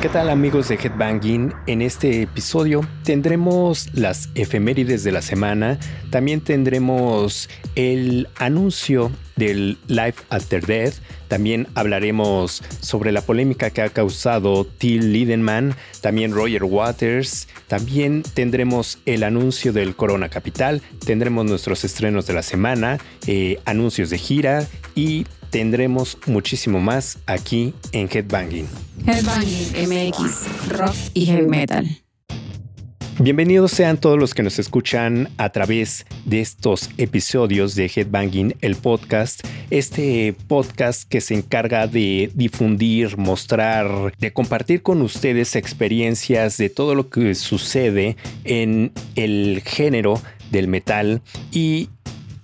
¿Qué tal amigos de Headbanging? En este episodio tendremos las efemérides de la semana, también tendremos el anuncio del Life After Death, también hablaremos sobre la polémica que ha causado Till Lindemann, también Roger Waters, también tendremos el anuncio del Corona Capital, tendremos nuestros estrenos de la semana, eh, anuncios de gira y tendremos muchísimo más aquí en Headbanging. Headbanging MX, rock y heavy metal. Bienvenidos sean todos los que nos escuchan a través de estos episodios de Headbanging, el podcast. Este podcast que se encarga de difundir, mostrar, de compartir con ustedes experiencias de todo lo que sucede en el género del metal y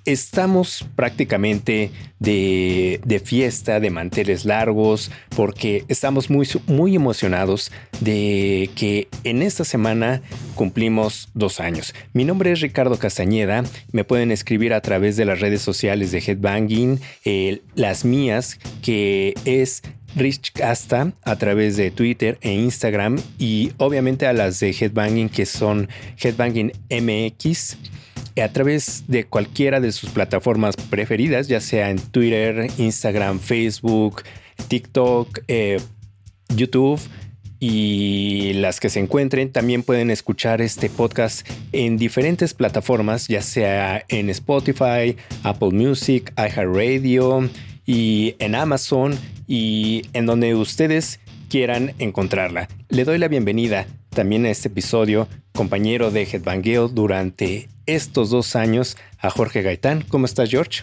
Estamos prácticamente de, fiesta, de manteles largos, porque estamos muy, muy emocionados de que en esta semana cumplimos dos años. Mi nombre es Ricardo Castañeda, me pueden escribir a través de las redes sociales de Headbanging, las mías, que es Rich Casta a través de Twitter e Instagram y obviamente a las de Headbanging que son Headbanging MX a través de cualquiera de sus plataformas preferidas, ya sea en Twitter, Instagram, Facebook, TikTok, eh, YouTube y las que se encuentren. También pueden escuchar este podcast en diferentes plataformas, ya sea en Spotify, Apple Music, iHeartRadio y en Amazon y en donde ustedes quieran encontrarla. Le doy la bienvenida también a este episodio, compañero de Headbangeo durante estos dos años, a Jorge Gaitán. ¿Cómo estás, George?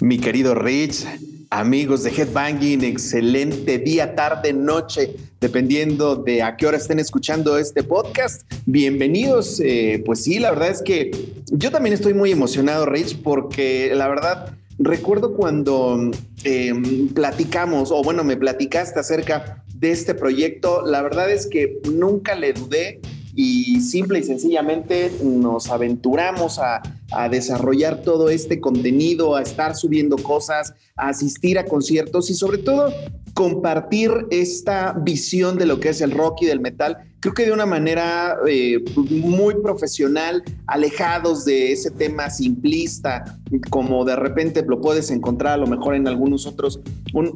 Mi querido Rich, amigos de Headbanging, excelente día, tarde, noche, dependiendo de a qué hora estén escuchando este podcast. Bienvenidos. Eh, pues sí, la verdad es que yo también estoy muy emocionado, Rich, porque la verdad recuerdo cuando em, platicamos, o bueno, me platicaste acerca de este proyecto, la verdad es que nunca le dudé y simple y sencillamente nos aventuramos a, a, desarrollar todo este contenido, a estar subiendo cosas, a asistir a conciertos y sobre todo compartir esta visión de lo que es el rock y del metal creo que de una manera eh, muy profesional, alejados de ese tema simplista, como de repente lo puedes encontrar a lo mejor en algunos otros,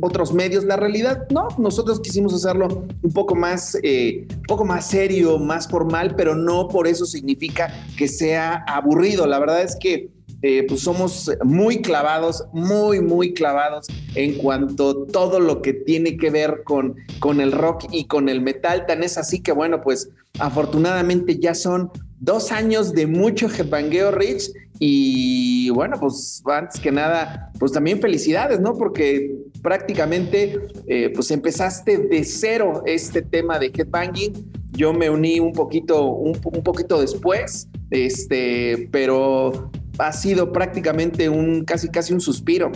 otros medios. La realidad, no, nosotros quisimos hacerlo un poco más, eh, un poco más serio, más formal, pero no por eso significa que sea aburrido. La verdad es que eh, pues somos muy clavados, muy, muy clavados en cuanto a todo lo que tiene que ver con, con el rock y con el metal. Tan es así que, bueno, pues afortunadamente ya son dos años de mucho headbangueo, Rich. Y bueno, pues antes que nada, pues también felicidades, ¿no? Porque prácticamente eh, pues empezaste de cero este tema de headbanging. Yo me uní un poquito, un, un poquito después, este, pero ha sido prácticamente un casi casi un suspiro.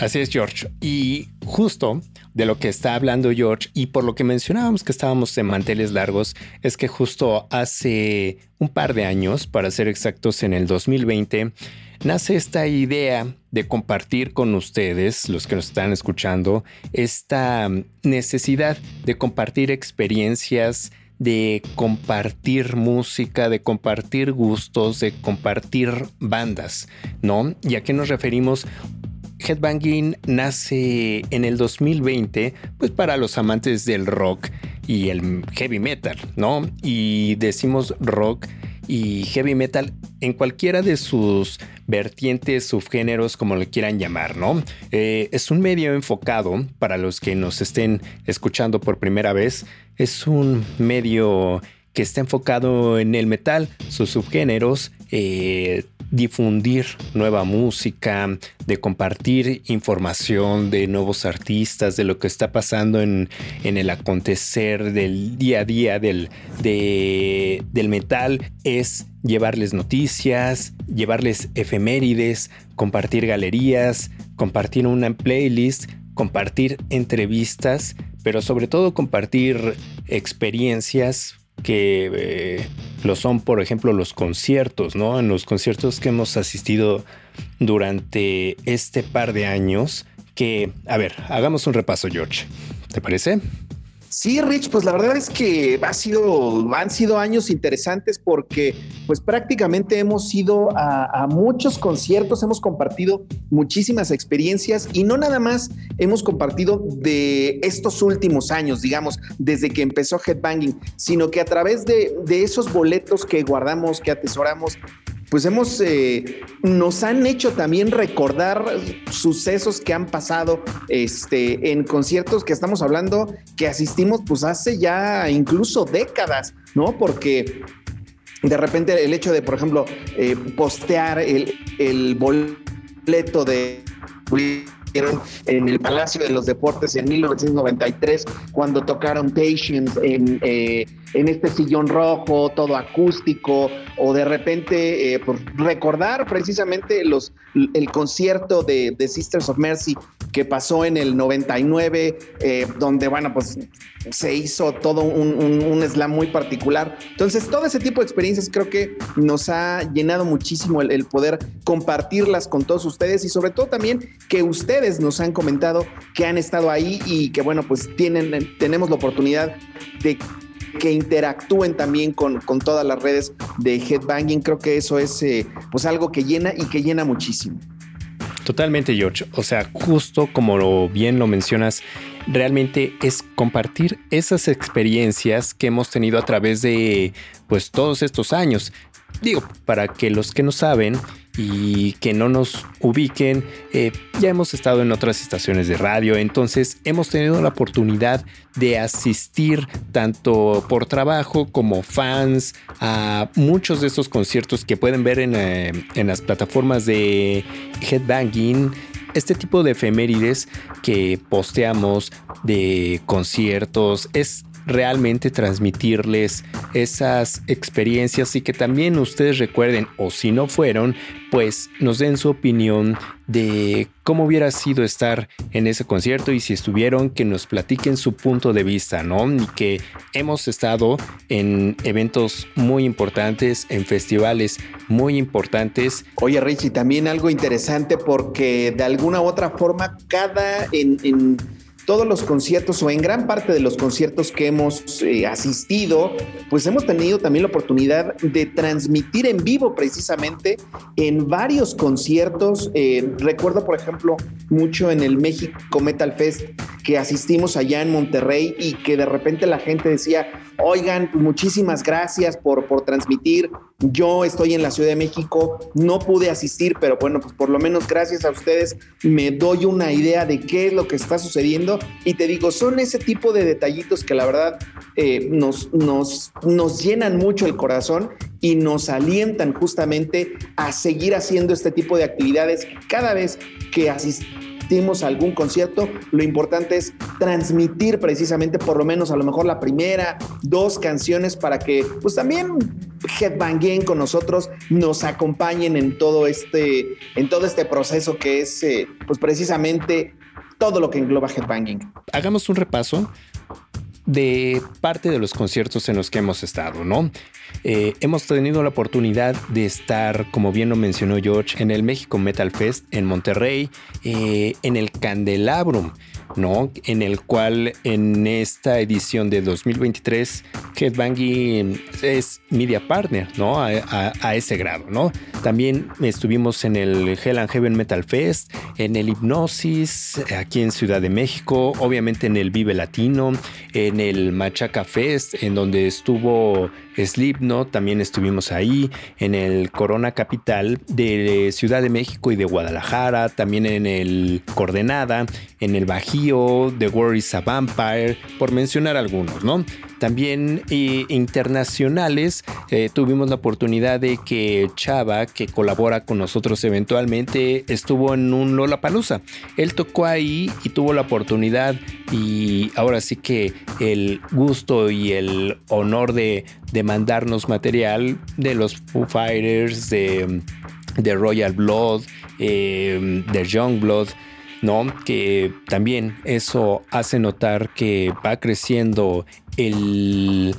Así es, George. Y justo de lo que está hablando George y por lo que mencionábamos que estábamos en manteles largos, es que justo hace un par de años, para ser exactos, en el 2020, nace esta idea de compartir con ustedes, los que nos están escuchando, esta necesidad de compartir experiencias de compartir música, de compartir gustos, de compartir bandas, ¿no? ¿Y a qué nos referimos? Headbanging nace en el 2020, pues para los amantes del rock y el heavy metal, ¿no? Y decimos rock y heavy metal en cualquiera de sus vertientes, subgéneros, como le quieran llamar, ¿no? Eh, es un medio enfocado para los que nos estén escuchando por primera vez. Es un medio que está enfocado en el metal, sus subgéneros, eh, difundir nueva música, de compartir información de nuevos artistas, de lo que está pasando en, el acontecer del día a día del, del metal, es llevarles noticias, llevarles efemérides, compartir galerías, compartir una playlist, compartir entrevistas, pero sobre todo compartir experiencias que eh, lo son, por ejemplo, los conciertos, ¿no? En los conciertos que hemos asistido durante este par de años, que, a ver, hagamos un repaso, George. ¿Te parece? Sí, Rich, pues la verdad es que ha sido, han sido años interesantes porque pues prácticamente hemos ido a, muchos conciertos, hemos compartido muchísimas experiencias y no nada más hemos compartido de estos últimos años, digamos, desde que empezó Headbanging, sino que a través de, de esos boletos que guardamos, que atesoramos, pues hemos, eh, nos han hecho también recordar sucesos que han pasado este, en conciertos que estamos hablando, que asistimos pues hace ya incluso décadas, ¿no? Porque de repente el hecho de, por ejemplo, eh, postear el, el boleto de en el Palacio de los Deportes en 1993, cuando tocaron Patience en, eh, en este sillón rojo, todo acústico, o de repente eh, recordar precisamente los, el concierto de, de, Sisters of Mercy que pasó en el 99, eh, donde, bueno, pues se hizo todo un, slam muy particular. Entonces, todo ese tipo de experiencias creo que nos ha llenado muchísimo el, el poder compartirlas con todos ustedes y sobre todo también que ustedes nos han comentado que han estado ahí y que, bueno, pues tienen, tenemos la oportunidad de que interactúen también con, con todas las redes de headbanging. Creo que eso es eh, pues algo que llena y que llena muchísimo. Totalmente, George. O sea, justo como bien lo mencionas, realmente es compartir esas experiencias que hemos tenido a través de pues todos estos años. Digo, para que los que no saben, y que no nos ubiquen. Eh, ya hemos estado en otras estaciones de radio, entonces hemos tenido la oportunidad de asistir tanto por trabajo como fans a muchos de estos conciertos que pueden ver en, eh, en las plataformas de Headbanging este tipo de efemérides que posteamos de conciertos es realmente transmitirles esas experiencias y que también ustedes recuerden o si no fueron, pues nos den su opinión de cómo hubiera sido estar en ese concierto y si estuvieron, que nos platiquen su punto de vista, ¿no? Y que hemos estado en eventos muy importantes, en festivales muy importantes. Oye, Richie, también algo interesante porque de alguna u otra forma cada en, todos los conciertos o en gran parte de los conciertos que hemos eh, asistido, pues hemos tenido también la oportunidad de transmitir en vivo precisamente en varios conciertos. Eh, recuerdo, por ejemplo, mucho en el México Metal Fest que asistimos allá en Monterrey y que de repente la gente decía, oigan, pues muchísimas gracias por, por transmitir. Yo estoy en la Ciudad de México, no pude asistir, pero bueno, pues por lo menos gracias a ustedes me doy una idea de qué es lo que está sucediendo. Y te digo, son ese tipo de detallitos que la verdad eh, nos, nos, nos llenan mucho el corazón y nos alientan justamente a seguir haciendo este tipo de actividades cada vez que asistimos a algún concierto, lo importante es transmitir precisamente por lo menos a lo mejor la primera, dos canciones para que pues también headbanguen con nosotros, nos acompañen en todo este, en todo este proceso que es eh, pues precisamente todo lo que engloba headbanging. Hagamos un repaso de parte de los conciertos en los que hemos estado, ¿no? Eh, hemos tenido la oportunidad de estar, como bien lo mencionó George, en el México Metal Fest en Monterrey, eh, en el Candelabrum, ¿no? En el cual en esta edición de 2023 Headbanging es media partner, ¿no? A, ese grado, ¿no? También estuvimos en el Hell and Heaven Metal Fest, en el Hipnosis, aquí en Ciudad de México, obviamente en el Vive Latino, en el Machaca Fest, en donde estuvo Slipknot, también estuvimos ahí, en el Corona Capital de Ciudad de México y de Guadalajara, también en el Coordenada, en el Bajío, The War is a Vampire, por mencionar algunos, ¿no? También eh, internacionales, eh, tuvimos la oportunidad de que Chava, que colabora con nosotros eventualmente, estuvo en un Lollapalooza. Él tocó ahí y tuvo la oportunidad y ahora sí que el gusto y el honor de, mandarnos material de los Foo Fighters, de, Royal Blood, eh, de Young Blood. ¿no? Que también eso hace notar que va creciendo el,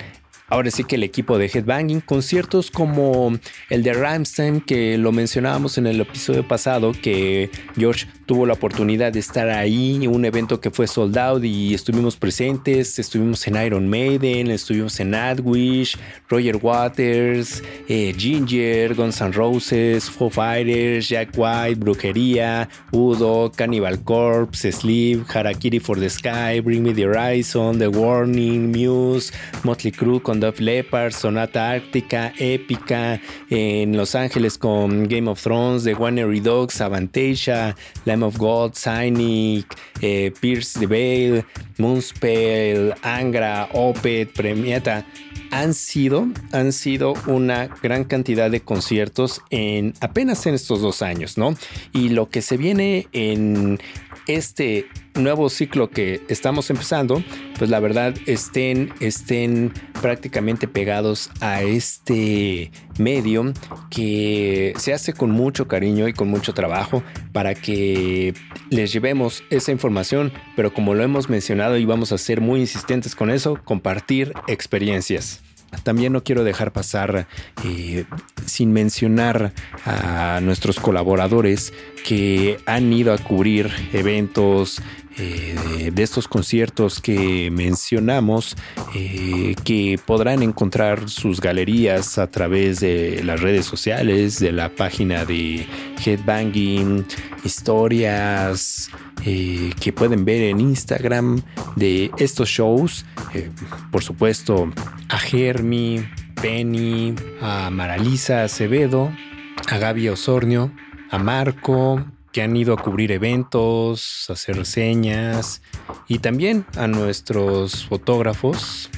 ahora sí que el equipo de Headbanging, conciertos como el de Ramstein, que lo mencionábamos en el episodio pasado, que George tuvo la oportunidad de estar ahí, un evento que fue sold out y estuvimos presentes, estuvimos en Iron Maiden, estuvimos en Adwish, Roger Waters, eh, Ginger, Guns N' Roses, Foo Fighters, Jack White, Brujería, Udo, Cannibal Corpse, Sleep, Harakiri for the Sky, Bring Me the Horizon, The Warning, Muse, Motley Crue con Dove Leppard, Sonata Ártica, Épica, en Los Ángeles con Game of Thrones, The Winery Dogs, Avantasia, Lamb of God, Cynic, eh, Pierce the Veil, Moonspell, Angra, Opet, Premiata han sido, han sido una gran cantidad de conciertos en apenas en estos dos años, ¿no? Y lo que se viene en este nuevo ciclo que estamos empezando, pues la verdad estén, estén prácticamente pegados a este medio que se hace con mucho cariño y con mucho trabajo para que les llevemos esa información, pero como lo hemos mencionado y vamos a ser muy insistentes con eso, compartir experiencias. También no quiero dejar pasar eh, sin mencionar a nuestros colaboradores que han ido a cubrir eventos eh, de estos conciertos que mencionamos, eh, que podrán encontrar sus galerías a través de las redes sociales, de la página de Headbanging, historias que pueden ver en Instagram de estos shows. por supuesto, a Germi, Penny, a Maralisa Acevedo, a Gaby Osornio, a Marco, que han ido a cubrir eventos, hacer reseñas, y también a nuestros fotógrafos,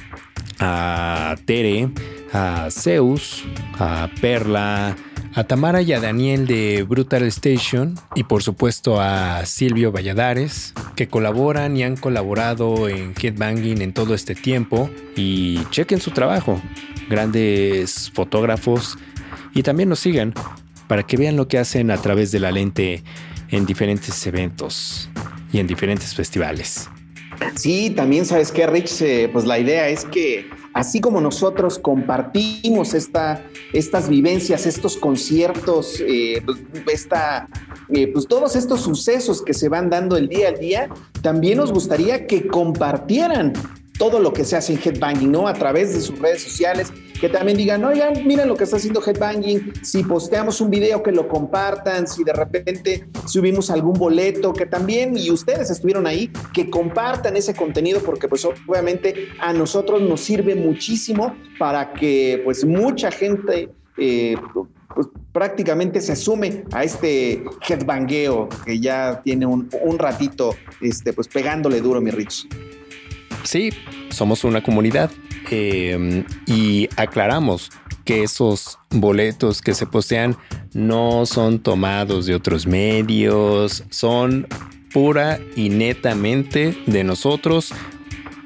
a Tere, a Zeus, a Perla, a Tamara y a Daniel de Brutal Station y por supuesto a Silvio Valladares que colaboran y han colaborado en Headbanging en todo este tiempo. Y chequen su trabajo, grandes fotógrafos. Y también nos sigan para que vean lo que hacen a través de la lente en diferentes eventos y en diferentes festivales. Sí, también sabes que Rich, eh, pues la idea es que así como nosotros compartimos esta, estas vivencias, estos conciertos, eh, pues, esta, eh, pues todos estos sucesos que se van dando el día a día, también nos gustaría que compartieran todo lo que se hace en Headbanging, ¿no? A través de sus redes sociales, que también digan, oigan, miren lo que está haciendo Headbanging, si posteamos un video que lo compartan, si de repente subimos algún boleto, que también, y ustedes estuvieron ahí, que compartan ese contenido, porque pues obviamente a nosotros nos sirve muchísimo para que pues mucha gente... Eh, pues prácticamente se sume a este headbangueo que ya tiene un, un ratito este, pues pegándole duro, mi Rich. Sí, somos una comunidad eh, y aclaramos que esos boletos que se postean no son tomados de otros medios, son pura y netamente de nosotros.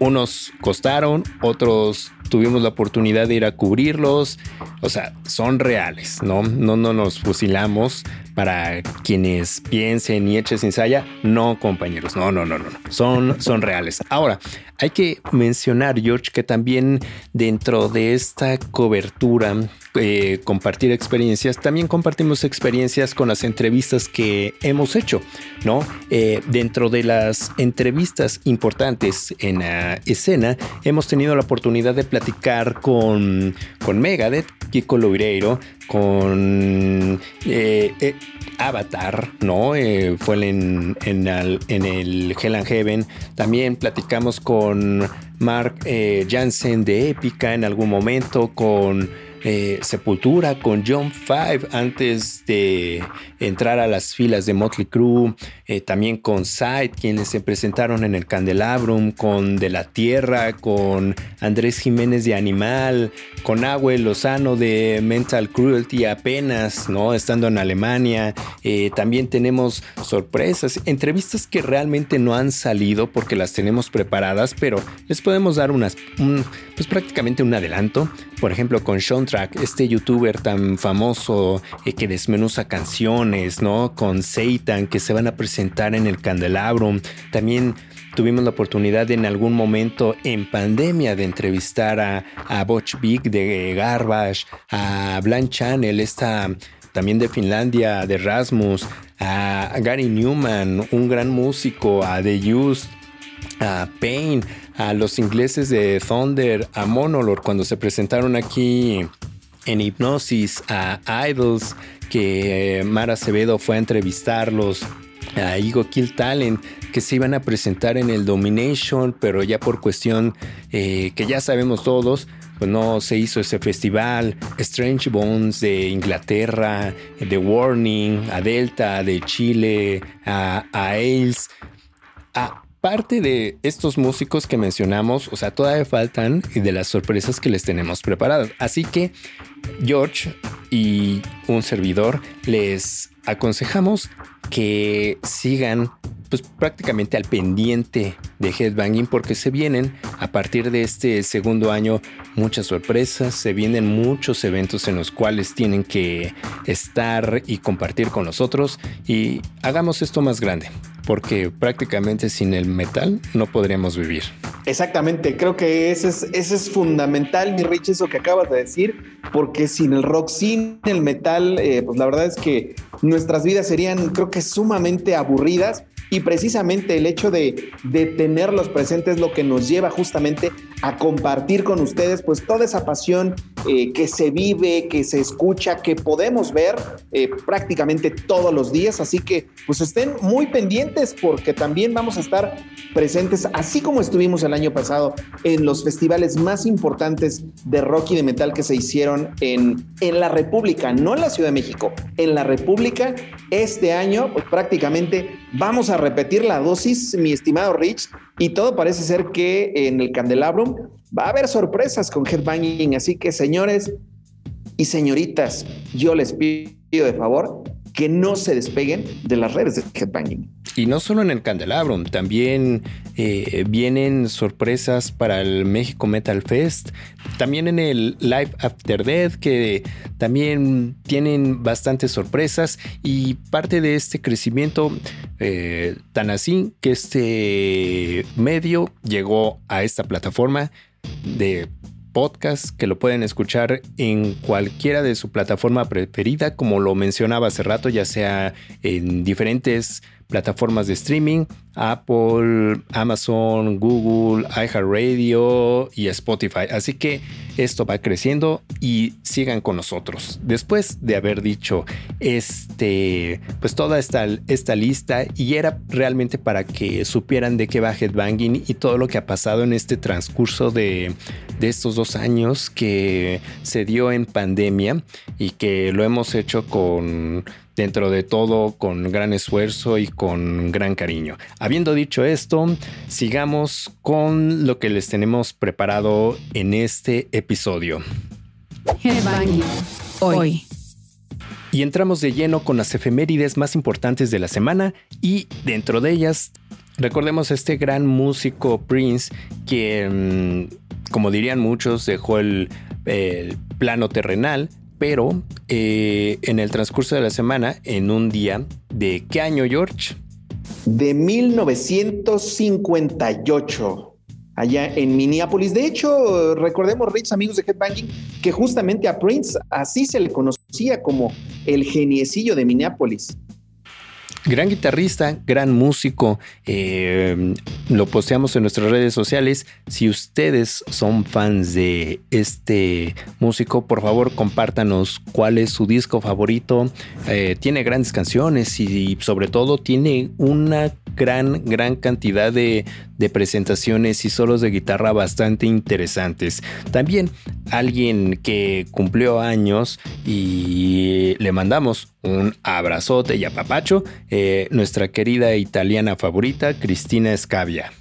Unos costaron, otros tuvimos la oportunidad de ir a cubrirlos. O sea, son reales, ¿no? No, no nos fusilamos para quienes piensen y echen sin saya. No, compañeros, no, no, no, no. Son, son reales. Ahora, hay que mencionar, George, que también dentro de esta cobertura, eh, compartir experiencias, también compartimos experiencias con las entrevistas que hemos hecho, ¿no? Eh, dentro de las entrevistas importantes en la escena, hemos tenido la oportunidad de platicar con, con Megadeth, Kiko Loureiro, con eh, eh, Avatar, ¿no? Eh, fue en, en, el, Hell and Heaven. También platicamos con Mark Jansen de Épica en algún momento, con eh, Sepultura con John Five antes de entrar a las filas de Motley Crue, eh, también con Sight, quienes se presentaron en el Candelabrum, con De la Tierra, con Andrés Jiménez de Animal, con Agüe Lozano de Mental Cruelty apenas, ¿no? Estando en Alemania. Eh, también tenemos sorpresas, entrevistas que realmente no han salido porque las tenemos preparadas, pero les podemos dar unas, pues prácticamente un adelanto. Por ejemplo, con Sean Este youtuber tan famoso eh, que desmenuza canciones, ¿no? Con Satan, que se van a presentar en el Candelabrum. También tuvimos la oportunidad en algún momento en pandemia de entrevistar a, a Butch Big de Garbage, a Blanche Channel, esta también de Finlandia, de Rasmus, a Gary Newman, un gran músico, a The Used, a Payne, a los ingleses de Thunder, a Monolor cuando se presentaron aquí en Hipnosis, a Idols, que Mara Acevedo fue a entrevistarlos, a Ego Kill Talent, que se iban a presentar en el Domination, pero ya por cuestión eh, que ya sabemos todos, pues no se hizo ese festival. Strange Bones de Inglaterra, The Warning, a Delta de Chile, a, a Ailes. Aparte de estos músicos que mencionamos, o sea, todavía faltan de las sorpresas que les tenemos preparadas. Así que George y un servidor les aconsejamos que sigan pues prácticamente al pendiente de Headbanging porque se vienen a partir de este segundo año muchas sorpresas, se vienen muchos eventos en los cuales tienen que estar y compartir con nosotros y hagamos esto más grande porque prácticamente sin el metal no podríamos vivir. Exactamente, creo que ese es, ese es fundamental, mi Rich, eso que acabas de decir, porque sin el rock, sin el metal, eh, pues la verdad es que nuestras vidas serían, creo que sumamente aburridas y precisamente el hecho de, de tenerlos presentes es lo que nos lleva justamente a compartir con ustedes pues toda esa pasión eh, que se vive, que se escucha, que podemos ver eh, prácticamente todos los días. Así que pues estén muy pendientes porque también vamos a estar presentes, así como estuvimos el año pasado en los festivales más importantes de rock y de metal que se hicieron en, en la República, no en la Ciudad de México, en la República. Este año pues prácticamente vamos a repetir la dosis, mi estimado Rich, y todo parece ser que en el Candelabrum va a haber sorpresas con Headbanging. Así que, señores y señoritas, yo les pido de favor que no se despeguen de las redes de Headbanging. Y no solo en el Candelabrum, también eh, vienen sorpresas para el México Metal Fest, también en el Live After Death, que también tienen bastantes sorpresas y parte de este crecimiento eh, tan así que este medio llegó a esta plataforma de podcast que lo pueden escuchar en cualquiera de su plataforma preferida, como lo mencionaba hace rato, ya sea en diferentes plataformas de streaming, Apple, Amazon, Google, iHeartRadio y Spotify. Así que esto va creciendo y sigan con nosotros. Después de haber dicho este, pues toda esta, esta lista y era realmente para que supieran de qué va Headbanging y todo lo que ha pasado en este transcurso de, de estos dos años que se dio en pandemia y que lo hemos hecho con dentro de todo con gran esfuerzo y con gran cariño. Habiendo dicho esto, sigamos con lo que les tenemos preparado en este episodio. Hoy. Y entramos de lleno con las efemérides más importantes de la semana y dentro de ellas recordemos a este gran músico Prince que, mm, como dirían muchos, dejó el, el plano terrenal pero eh, en el transcurso de la semana, en un día, ¿de qué año, George? De 1958 allá en Minneapolis. De hecho, recordemos, Rich, amigos de Headbanging, que justamente a Prince así se le conocía como el geniecillo de Minneapolis. Gran guitarrista, gran músico. Eh, lo posteamos en nuestras redes sociales. Si ustedes son fans de este músico, por favor compártanos cuál es su disco favorito. Eh, tiene grandes canciones y sobre todo tiene una gran, gran cantidad de, de presentaciones y solos de guitarra bastante interesantes. También alguien que cumplió años y le mandamos un abrazote y apapacho, eh, nuestra querida italiana favorita, Cristina Escavia.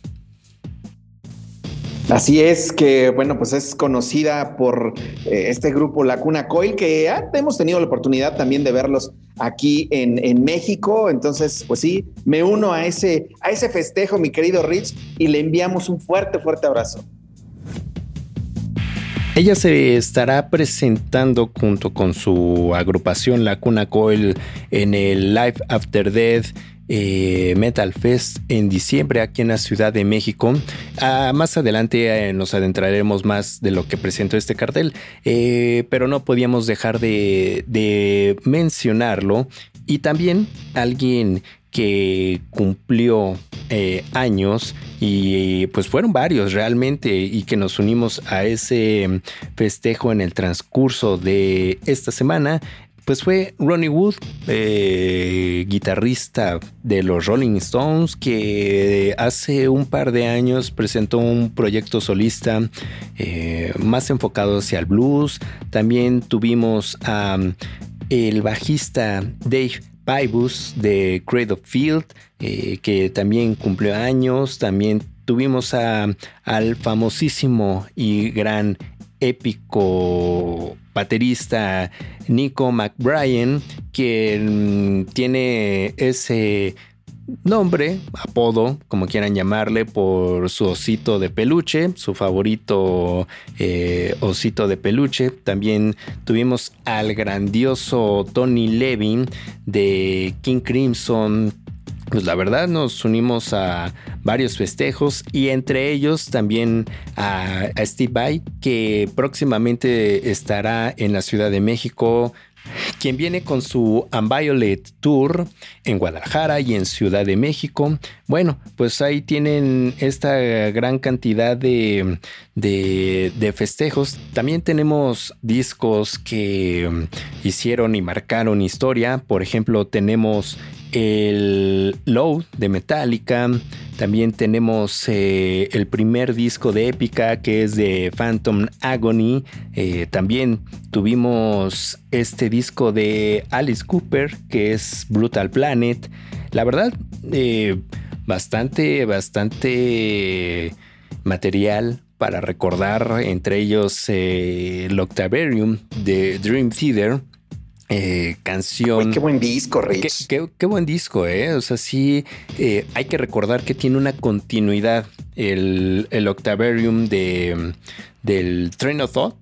Así es que, bueno, pues es conocida por eh, este grupo La Cuna Coil, que hemos tenido la oportunidad también de verlos aquí en, en, México. Entonces, pues sí, me uno a ese, a ese festejo, mi querido Rich, y le enviamos un fuerte, fuerte abrazo. Ella se estará presentando junto con su agrupación La Cuna Coil en el Live After Death eh, Metal Fest en diciembre aquí en la Ciudad de México. Ah, más adelante eh, nos adentraremos más de lo que presentó este cartel, eh, pero no podíamos dejar de, de mencionarlo. Y también alguien que cumplió años y pues fueron varios realmente y que nos unimos a ese festejo en el transcurso de esta semana pues fue Ronnie Wood, eh, guitarrista de los Rolling Stones, que hace un par de años presentó un proyecto solista eh, más enfocado hacia el blues. También tuvimos a el bajista Dave Pybus de Cradle Field, eh, que también cumplió años. También tuvimos a, al famosísimo y gran épico baterista Nico McBrien, quien tiene ese nombre, apodo, como quieran llamarle, por su osito de peluche, su favorito eh, osito de peluche. También tuvimos al grandioso Tony Levin de King Crimson, pues la verdad nos unimos a varios festejos y entre ellos también a, Steve Vai, que próximamente estará en la Ciudad de México, quien viene con su Unviolet Tour en Guadalajara y en Ciudad de México. Bueno, pues ahí tienen esta gran cantidad de, de, de, festejos. También tenemos discos que hicieron y marcaron historia. Por ejemplo, tenemos el Low de Metallica. También tenemos eh, el primer disco de Épica que es de Phantom Agony. Eh, también tuvimos este disco de Alice Cooper que es Brutal Planet. La verdad, eh, bastante, bastante material para recordar, entre ellos el Octavarium de Dream Theater. Eh, canción. qué buen disco, Rich. Qué, buen disco, ¿eh? O sea, sí, eh, hay que recordar que tiene una continuidad el, el Octavarium de, del Train of Thought.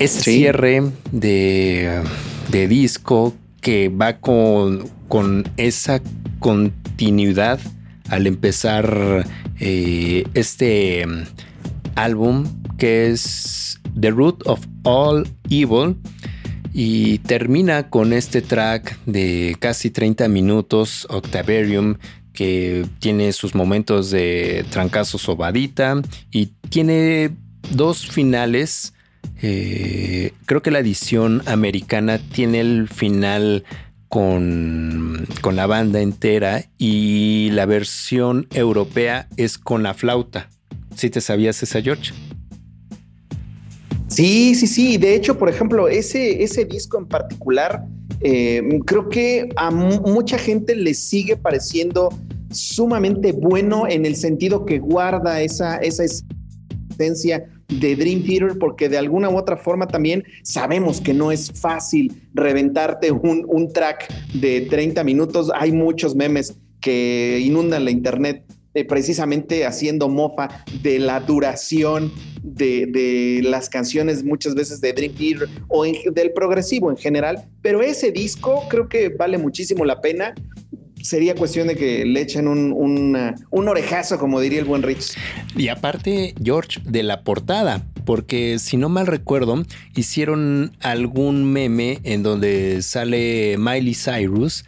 Ese cierre de, de, disco que va con, con esa continuidad al empezar eh, este álbum que es The Root of All Evil y termina con este track de casi 30 minutos, Octavarium, que tiene sus momentos de trancazo sobadita y tiene dos finales. Eh, creo que la edición americana tiene el final con, con, la banda entera y la versión europea es con la flauta. ¿Sí te sabías esa, George? Sí, sí, sí. De hecho, por ejemplo, ese, ese disco en particular, eh, creo que a mucha gente le sigue pareciendo sumamente bueno en el sentido que guarda esa, esa esencia de Dream Theater, porque de alguna u otra forma también sabemos que no es fácil reventarte un, un track de 30 minutos. Hay muchos memes que inundan la internet eh, precisamente haciendo mofa de la duración de, las canciones muchas veces de Dream Theater o del progresivo en general, pero ese disco creo que vale muchísimo la pena. Sería cuestión de que le echen un, un orejazo, como diría el buen Rich. Y aparte, George, de la portada, porque si no mal recuerdo, hicieron algún meme en donde sale Miley Cyrus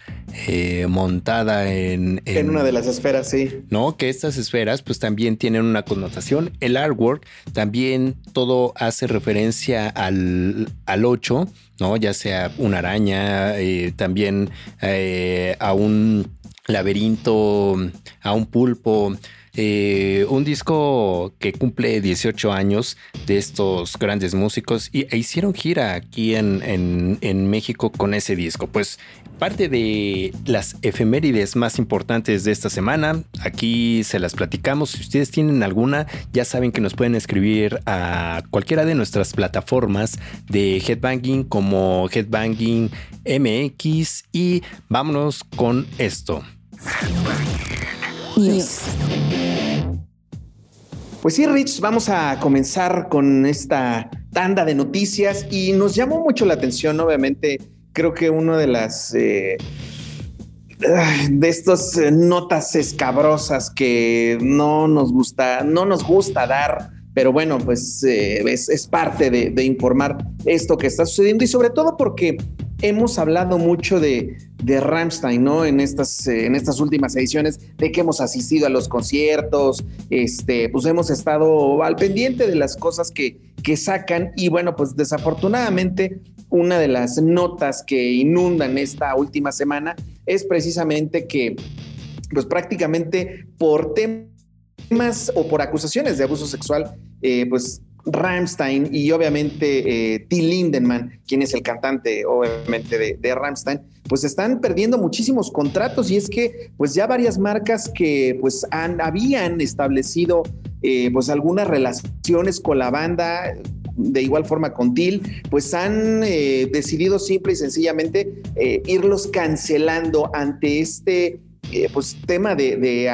eh, montada en, en, una de las esferas, sí. No, que estas esferas pues también tienen una connotación. El artwork también todo hace referencia al, al 8, ¿no? Ya sea una araña, eh, también eh, a un laberinto, a un pulpo. Eh, un disco que cumple 18 años de estos grandes músicos y e hicieron gira aquí en, en, México con ese disco. Pues parte de las efemérides más importantes de esta semana, aquí se las platicamos. Si ustedes tienen alguna, ya saben que nos pueden escribir a cualquiera de nuestras plataformas de Headbanging como Headbanging MX y vámonos con esto. Pues sí, Rich, vamos a comenzar con esta tanda de noticias y nos llamó mucho la atención, obviamente, creo que una de las... Eh, de estas eh, notas escabrosas que no nos gusta, no nos gusta dar, pero bueno, pues eh, es, parte de, informar esto que está sucediendo y sobre todo porque hemos hablado mucho de, de Rammstein, ¿no? En estas, en estas últimas ediciones, de que hemos asistido a los conciertos, este, pues hemos estado al pendiente de las cosas que, que sacan y bueno, pues desafortunadamente una de las notas que inundan esta última semana es precisamente que, pues prácticamente por temas o por acusaciones de abuso sexual, eh, pues Rammstein y obviamente eh, Till Lindemann, quien es el cantante obviamente de, de Rammstein, pues están perdiendo muchísimos contratos. Y es que pues ya varias marcas que pues han, habían establecido eh, pues algunas relaciones con la banda, de igual forma con TIL, pues han eh, decidido simple y sencillamente irlos cancelando ante este pues tema de, de,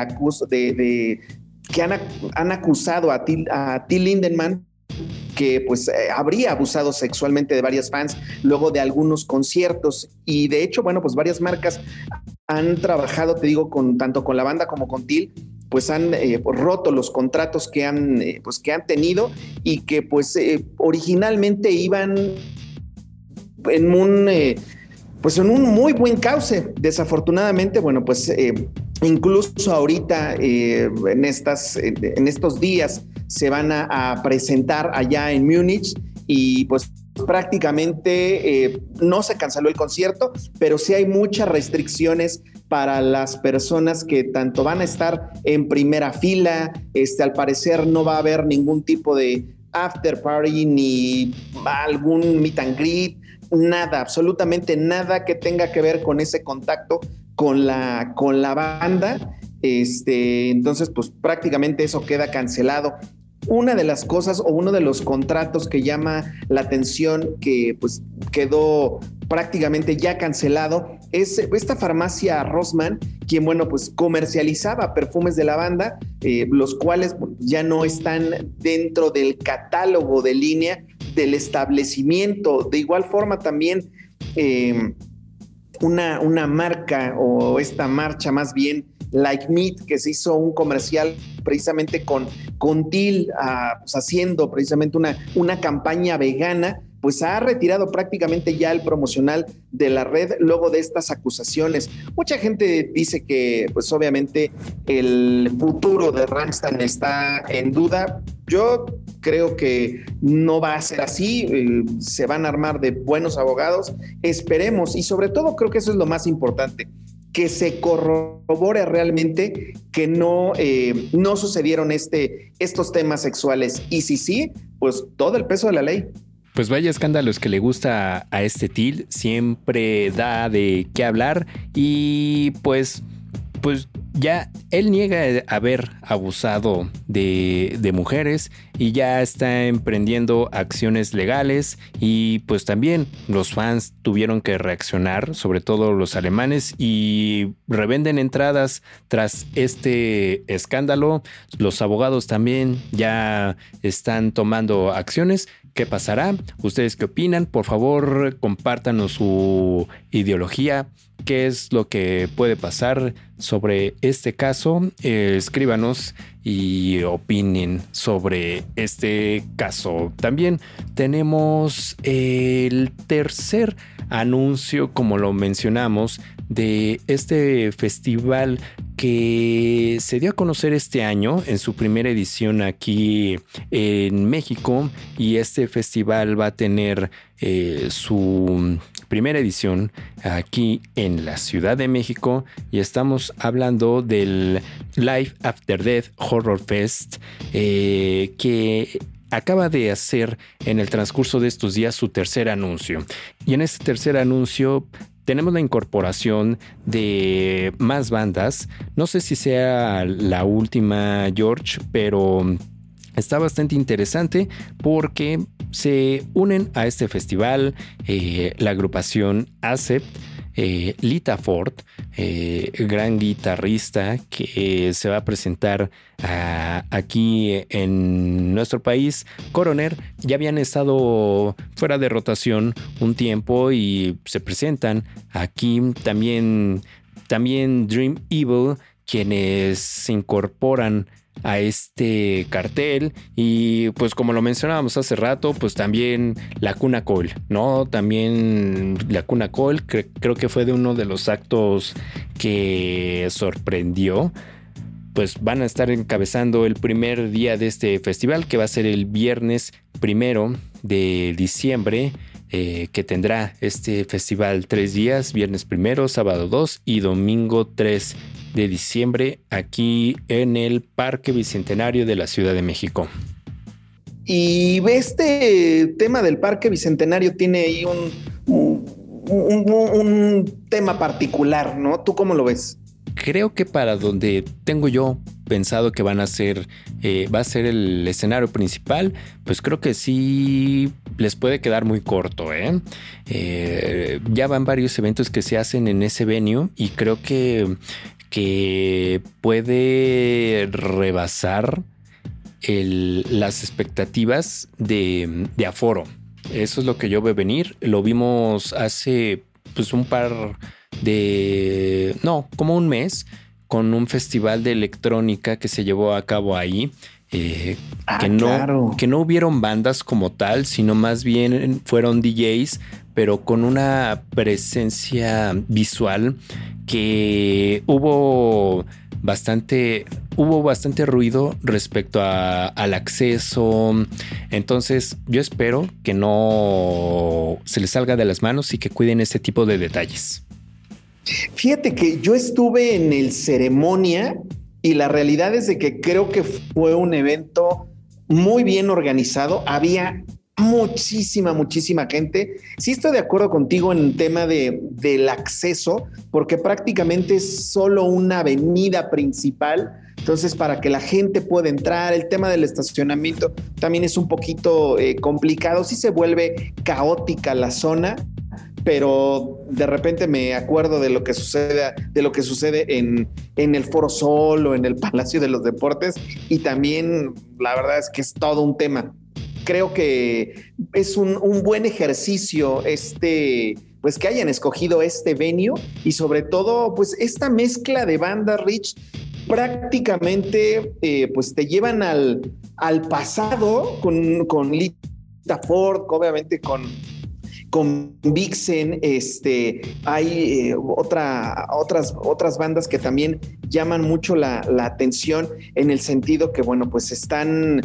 de, que han, han, acusado a Till, a Till que pues eh, habría abusado sexualmente de varias fans luego de algunos conciertos. Y de hecho, bueno, pues varias marcas han trabajado, te digo, tanto con la banda como con Til, pues han eh, roto los contratos que han, eh, pues, que han tenido y que pues originalmente iban en un, pues en un muy buen cauce. Desafortunadamente, bueno, pues incluso ahorita en, estas, en estos días se van a, presentar allá en Múnich y pues prácticamente eh, no se canceló el concierto, pero sí hay muchas restricciones para las personas que tanto van a estar en primera fila, este, al parecer no va a haber ningún tipo de after party ni algún meet and greet, nada, absolutamente nada que tenga que ver con ese contacto con la, con la banda. Este, entonces, pues prácticamente eso queda cancelado una de las cosas o uno de los contratos que llama la atención que pues quedó prácticamente ya cancelado es esta farmacia Rossmann, quien bueno pues comercializaba perfumes de lavanda, eh, los cuales ya no están dentro del catálogo de línea del establecimiento. De igual forma también em, una, una marca o esta marcha más bien Like Meat, que se hizo un comercial precisamente con, con Till, ah, pues, haciendo precisamente una, una campaña vegana pues ha retirado prácticamente ya el promocional de la red luego de estas acusaciones. Mucha gente dice que pues obviamente el futuro de Ramstein está en duda. Yo creo que no va a ser así, eh, se van a armar de buenos abogados, esperemos y sobre todo creo que eso es lo más importante que se corrobore realmente que no, eh, no sucedieron este, estos temas sexuales. Y si sí, pues todo el peso de la ley. Pues vaya escándalos que le gusta a este TIL, siempre da de qué hablar y pues, pues ya él niega haber abusado de, mujeres y ya está emprendiendo acciones legales y pues también los fans tuvieron que reaccionar, sobre todo los alemanes, y revenden entradas tras este escándalo. Los abogados también ya están tomando acciones. ¿Qué pasará? ¿Ustedes qué opinan? Por favor, compártanos su ideología qué es lo que puede pasar sobre este caso. Eh, escríbanos y opinen sobre este caso. También tenemos el tercer anuncio, como lo mencionamos, de este festival que se dio a conocer este año en su primera edición aquí en México y este festival va a tener eh, su primera edición aquí en la Ciudad de México y estamos hablando del Life After Death Horror Fest eh, que acaba de hacer en el transcurso de estos días su tercer anuncio. Y en este tercer anuncio tenemos la incorporación de más bandas. No sé si sea la última, George, pero está bastante interesante porque se unen a este festival eh, la agrupación ACEPT, eh, Lita Ford, eh, gran guitarrista que se va a presentar ah, aquí en nuestro país. Coroner ya habían estado fuera de rotación un tiempo y se presentan aquí también, también Dream Evil, quienes se incorporan a este cartel y pues como lo mencionábamos hace rato pues también la cuna Cole no también la cuna Cole creo que fue de uno de los actos que sorprendió. Pues van a estar encabezando el primer día de este festival que va a ser el viernes primero de diciembre eh, que tendrá este festival tres días, viernes primero, sábado 2 y domingo 3 de diciembre aquí en el Parque Bicentenario de la Ciudad de México. Y este tema del Parque Bicentenario tiene ahí un, un tema particular, ¿no? ¿Tú cómo lo ves? creo que para donde tengo yo pensado que van a ser, eh, va a ser el escenario principal, pues creo que sí les puede quedar muy corto. ¿eh? Eh, ya van varios eventos que se hacen en ese venue y creo que, que puede rebasar las expectativas de, de aforo. Eso es lo que yo veo venir. Lo vimos hace pues un par de, no, como un mes, con un festival de electrónica que se llevó a cabo ahí. Eh, ah, que, no, que no hubieron bandas como tal, sino más bien fueron DJs, pero con una presencia visual que hubo bastante, hubo bastante ruido respecto al acceso. Entonces, yo espero que no se les salga de las manos y que cuiden este tipo de detalles. Fíjate que yo estuve en el ceremonia y la realidad es de que creo que fue un evento muy bien organizado. Había muchísima, muchísima gente. Sí estoy de acuerdo contigo en el tema de, del acceso, porque prácticamente es solo una avenida principal. Entonces, para que la gente pueda entrar, el tema del estacionamiento también es un poquito eh, complicado. Sí se vuelve caótica la zona, pero de repente me acuerdo de lo que sucede, de lo que sucede en, el Foro Sol o en el Palacio de los Deportes, y también la verdad es que es todo un tema. Creo que es un, buen ejercicio este, pues que hayan escogido este venue y sobre todo, pues esta mezcla de banda Rich prácticamente eh, pues te llevan al, al pasado con, con Lita Ford, obviamente con con Vixen, este, hay eh, otra, otras, otras bandas que también llaman mucho la, la atención en el sentido que, bueno, pues están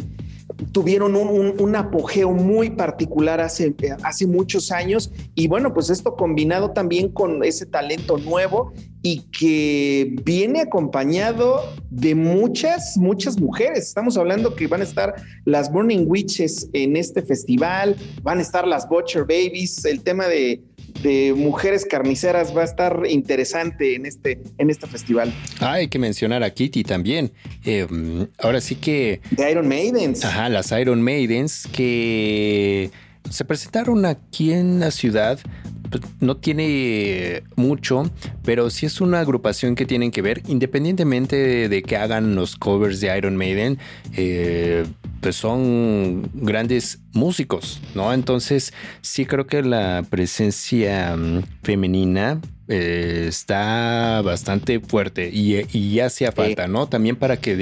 tuvieron un, apogeo muy particular hace, hace muchos años y bueno, pues esto combinado también con ese talento nuevo y que viene acompañado de muchas, muchas mujeres. Estamos hablando que van a estar las Burning Witches en este festival, van a estar las Butcher Babies, el tema de de mujeres carniceras va a estar interesante en este, en este festival. Ah, hay que mencionar a Kitty también. Em, ahora sí que. De Iron Maidens. Ajá, las Iron Maidens que se presentaron aquí en la ciudad. Pues, no tiene mucho, pero sí es una agrupación que tienen que ver, independientemente de, que hagan los covers de Iron Maiden. Eh, pues son grandes músicos, ¿no? Entonces sí creo que la presencia mm, femenina eh, está bastante fuerte y, y hacía falta, ¿no? También para que,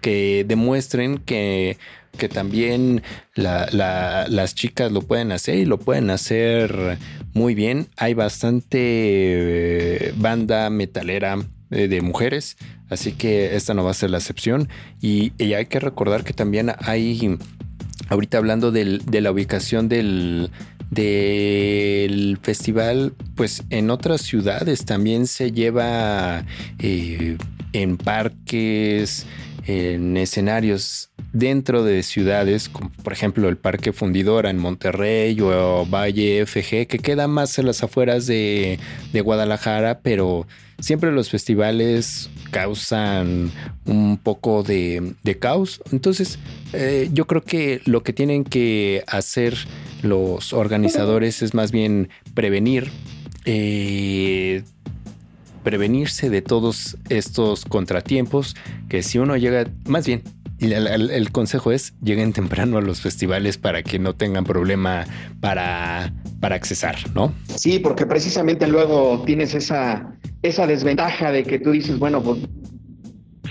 que demuestren que, que también las chicas lo pueden hacer y lo pueden hacer muy bien. Hay bastante eh, banda metalera eh, de mujeres, así que esta no va a ser la excepción. Y, hay que recordar que también hay, ahorita hablando de la ubicación del, del festival, pues en otras ciudades también se lleva eh, en parques, en escenarios dentro de ciudades, como por ejemplo el Parque Fundidora en Monterrey o Valle FG, que queda más en las afueras de, Guadalajara, pero siempre los festivales causan un poco de, caos. Entonces, eh, yo creo que lo que tienen que hacer los organizadores es más bien prevenir eh, prevenirse de todos estos contratiempos que si uno llega, más bien, el, consejo es lleguen temprano a los festivales para que no tengan problema para, para accesar, ¿no? Sí, porque precisamente luego tienes esa, esa desventaja de que tú dices, bueno, pues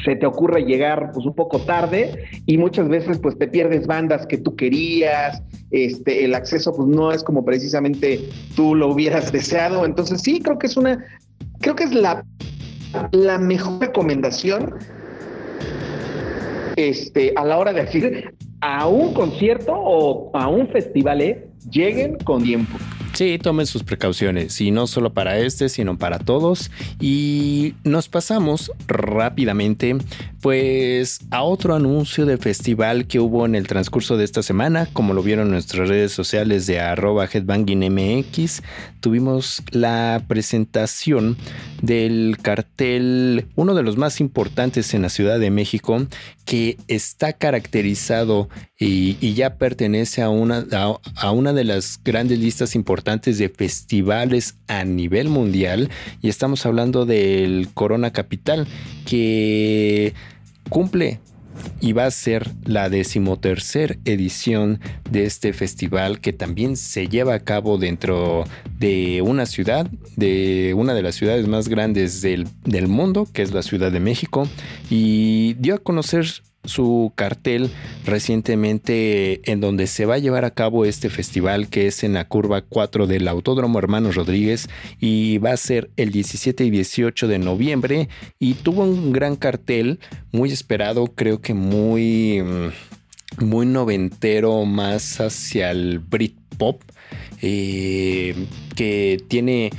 se te ocurre llegar pues un poco tarde y muchas veces pues te pierdes bandas que tú querías, este el acceso pues no es como precisamente tú lo hubieras deseado, entonces sí creo que es una creo que es la la mejor recomendación este a la hora de decir a un concierto o a un festival, ¿eh? lleguen con tiempo. Sí, tomen sus precauciones y no solo para este, sino para todos. Y nos pasamos rápidamente pues a otro anuncio de festival que hubo en el transcurso de esta semana, como lo vieron en nuestras redes sociales de arroba headbangingmx, tuvimos la presentación del cartel, uno de los más importantes en la Ciudad de México, que está caracterizado y, ya pertenece a una, a, una de las grandes listas importantes de festivales a nivel mundial. Y estamos hablando del Corona Capital que cumple y va a ser la decimotercer edición de este festival que también se lleva a cabo dentro de una ciudad, de una de las ciudades más grandes del, del mundo, que es la Ciudad de México, y dio a conocer su cartel recientemente en donde se va a llevar a cabo este festival que es en la curva 4 del Autódromo Hermanos Rodríguez y va a ser el 17 y 18 de noviembre y tuvo un gran cartel muy esperado, creo que muy mm, muy noventero más hacia el Britpop eh, que tiene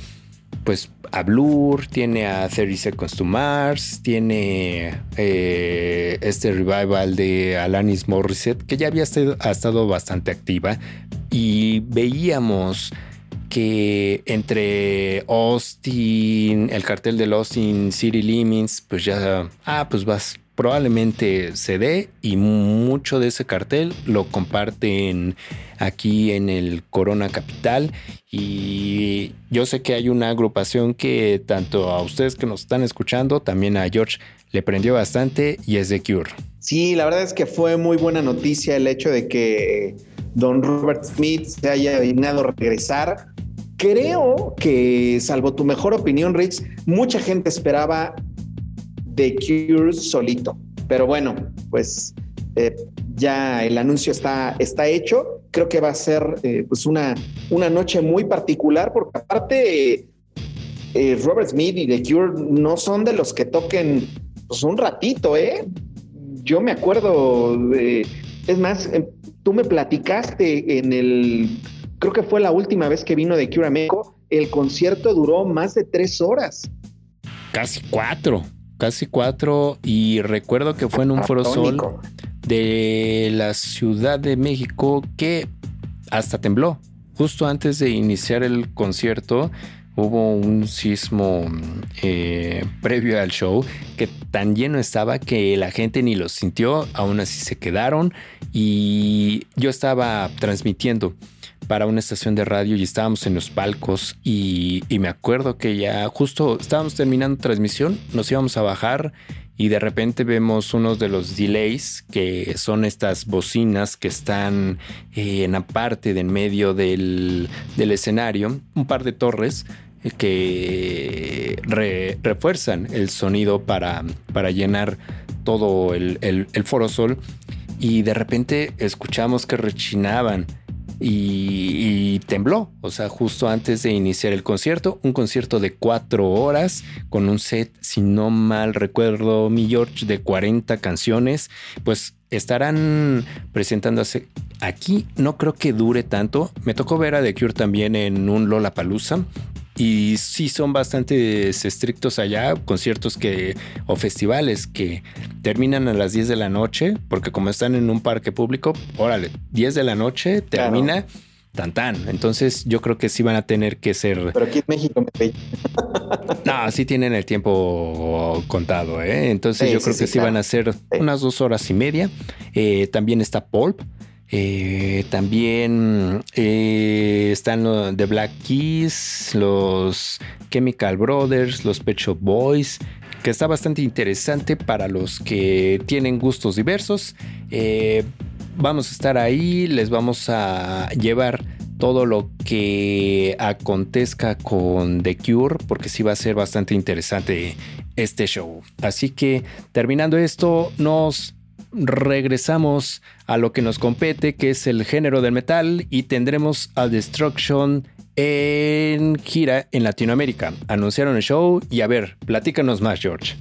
pues a Blur, tiene a 30 Seconds to Mars, tiene eh, este revival de Alanis Morissette, que ya había estado, ha estado bastante activa, y veíamos que entre Austin, el cartel del Austin City Limits, pues ya, ah, pues vas, probablemente se dé y mucho de ese cartel lo comparten aquí en el Corona Capital y yo sé que hay una agrupación que tanto a ustedes que nos están escuchando, también a George le prendió bastante y es The Cure. Sí, la verdad es que fue muy buena noticia el hecho de que Don Robert Smith se haya dignado regresar. Creo que, salvo tu mejor opinión, Rich, mucha gente esperaba The Cure solito. Pero bueno, pues eh, ya el anuncio está, está hecho. Creo que va a ser eh, pues una, una noche muy particular porque aparte eh, Robert Smith y The Cure no son de los que toquen pues un ratito, ¿eh? Yo me acuerdo, de, es más, em, tú me platicaste en el, creo que fue la última vez que vino The Cure a México, el concierto duró más de tres horas. Casi cuatro, casi cuatro y recuerdo que fue en un foro sol de la Ciudad de México que hasta tembló. Justo antes de iniciar el concierto hubo un sismo eh, previo al show que tan lleno estaba que la gente ni lo sintió, aún así se quedaron y yo estaba transmitiendo para una estación de radio y estábamos en los palcos y, me acuerdo que ya justo estábamos terminando transmisión, nos íbamos a bajar y de repente vemos uno de los delays que son estas bocinas que están eh, en la parte de en medio del, escenario, un par de torres eh, que refuerzan el sonido para, para llenar todo el, el, el y de repente escuchamos que rechinaban y, tembló. O sea, justo antes de iniciar el concierto, un concierto de cuatro horas con un set, si no mal recuerdo, mi George, de 40 canciones, pues estarán presentándose aquí. No creo que dure tanto. Me tocó ver a The Cure también en un Lola Palusa y sí son bastante estrictos allá, conciertos que o festivales que terminan a las 10 de la noche, porque como están en un parque público, órale, 10 de la noche termina tan tan. Entonces yo creo que sí van a tener que ser. Pero aquí en México me No, sí tienen el tiempo contado, ¿eh? Entonces yo creo que sí, van a ser unas dos horas y media. Eh, también está Pulp Eh, también eh, están los The Black Keys, los Chemical Brothers, los Pet Shop Boys, que está bastante interesante para los que tienen gustos diversos. Eh, vamos a estar ahí, les vamos a llevar todo lo que acontezca con The Cure, porque sí va a ser bastante interesante este show. Así que terminando esto, nos regresamos a lo que nos compete, que es el género del metal, y tendremos a Destruction en gira en Latinoamérica. Anunciaron el show y a ver, platícanos más, George.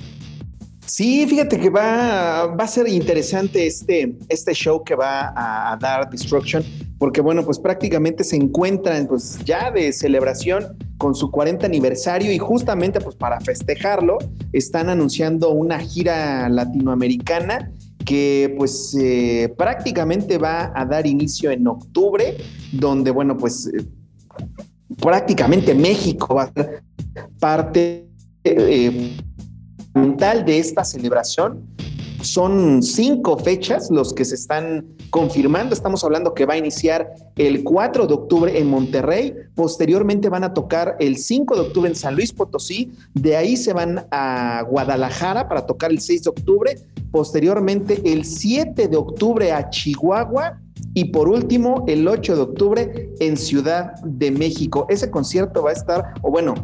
Sí, fíjate que va, a ser interesante este, este show que va a, dar Destruction, porque bueno, pues prácticamente se encuentran pues ya de celebración con su 40 aniversario y justamente pues para festejarlo están anunciando una gira latinoamericana que pues eh, prácticamente va a dar inicio en octubre, donde bueno, pues eh, prácticamente México va a ser parte eh, fundamental de esta celebración. Son cinco fechas los que se están confirmando. Estamos hablando que va a iniciar el 4 de octubre en Monterrey. Posteriormente van a tocar el 5 de octubre en San Luis Potosí. De ahí se van a Guadalajara para tocar el 6 de octubre. Posteriormente el 7 de octubre a Chihuahua. Y por último, el 8 de octubre en Ciudad de México. Ese concierto va a estar, o bueno,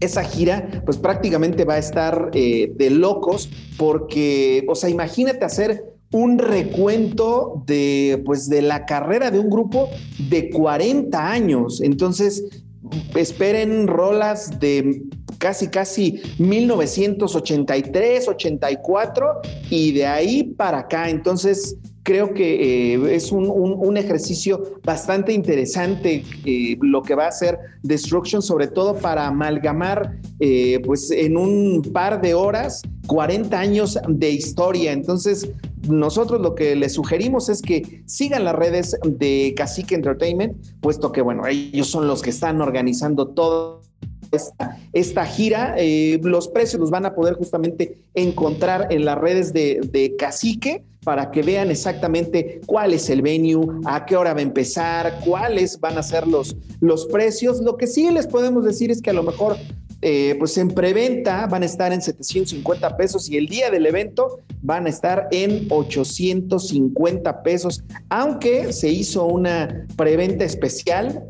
esa gira pues prácticamente va a estar eh, de locos porque, o sea, imagínate hacer un recuento de pues de la carrera de un grupo de 40 años. Entonces, esperen rolas de casi casi 1983, 84 y de ahí para acá. Entonces, creo que eh, es un, ejercicio bastante interesante eh, lo que va a hacer Destruction, sobre todo para amalgamar eh, pues en un par de horas 40 años de historia. Entonces, nosotros lo que les sugerimos es que sigan las redes de Cacique Entertainment, puesto que, bueno, ellos son los que están organizando todo esta, gira. los precios los van a poder justamente encontrar en las redes de, de Cacique para que vean exactamente cuál es el venue, a qué hora va a empezar, cuáles van a ser los, los precios. Lo que sí les podemos decir es que a lo mejor eh, pues en preventa van a estar en 750 pesos y el día del evento van a estar en 850 pesos, aunque se hizo una preventa especial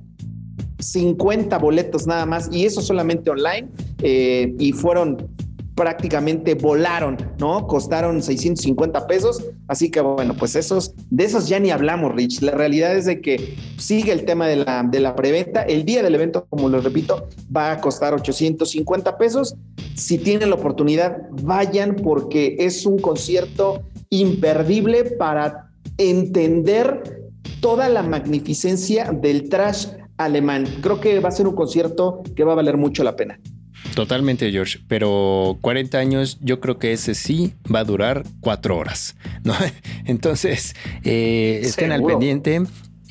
50 boletos nada más y eso solamente online eh, y fueron prácticamente volaron, ¿no? Costaron 650 pesos, así que bueno, pues esos, de esos ya ni hablamos, Rich. La realidad es de que sigue el tema de la, de la preventa. El día del evento, como lo repito, va a costar 850 pesos. Si tienen la oportunidad, vayan porque es un concierto imperdible para entender toda la magnificencia del trash alemán. Creo que va a ser un concierto que va a valer mucho la pena. Totalmente, George, pero 40 años yo creo que ese sí va a durar cuatro horas, ¿no? Entonces, eh, estén al pendiente.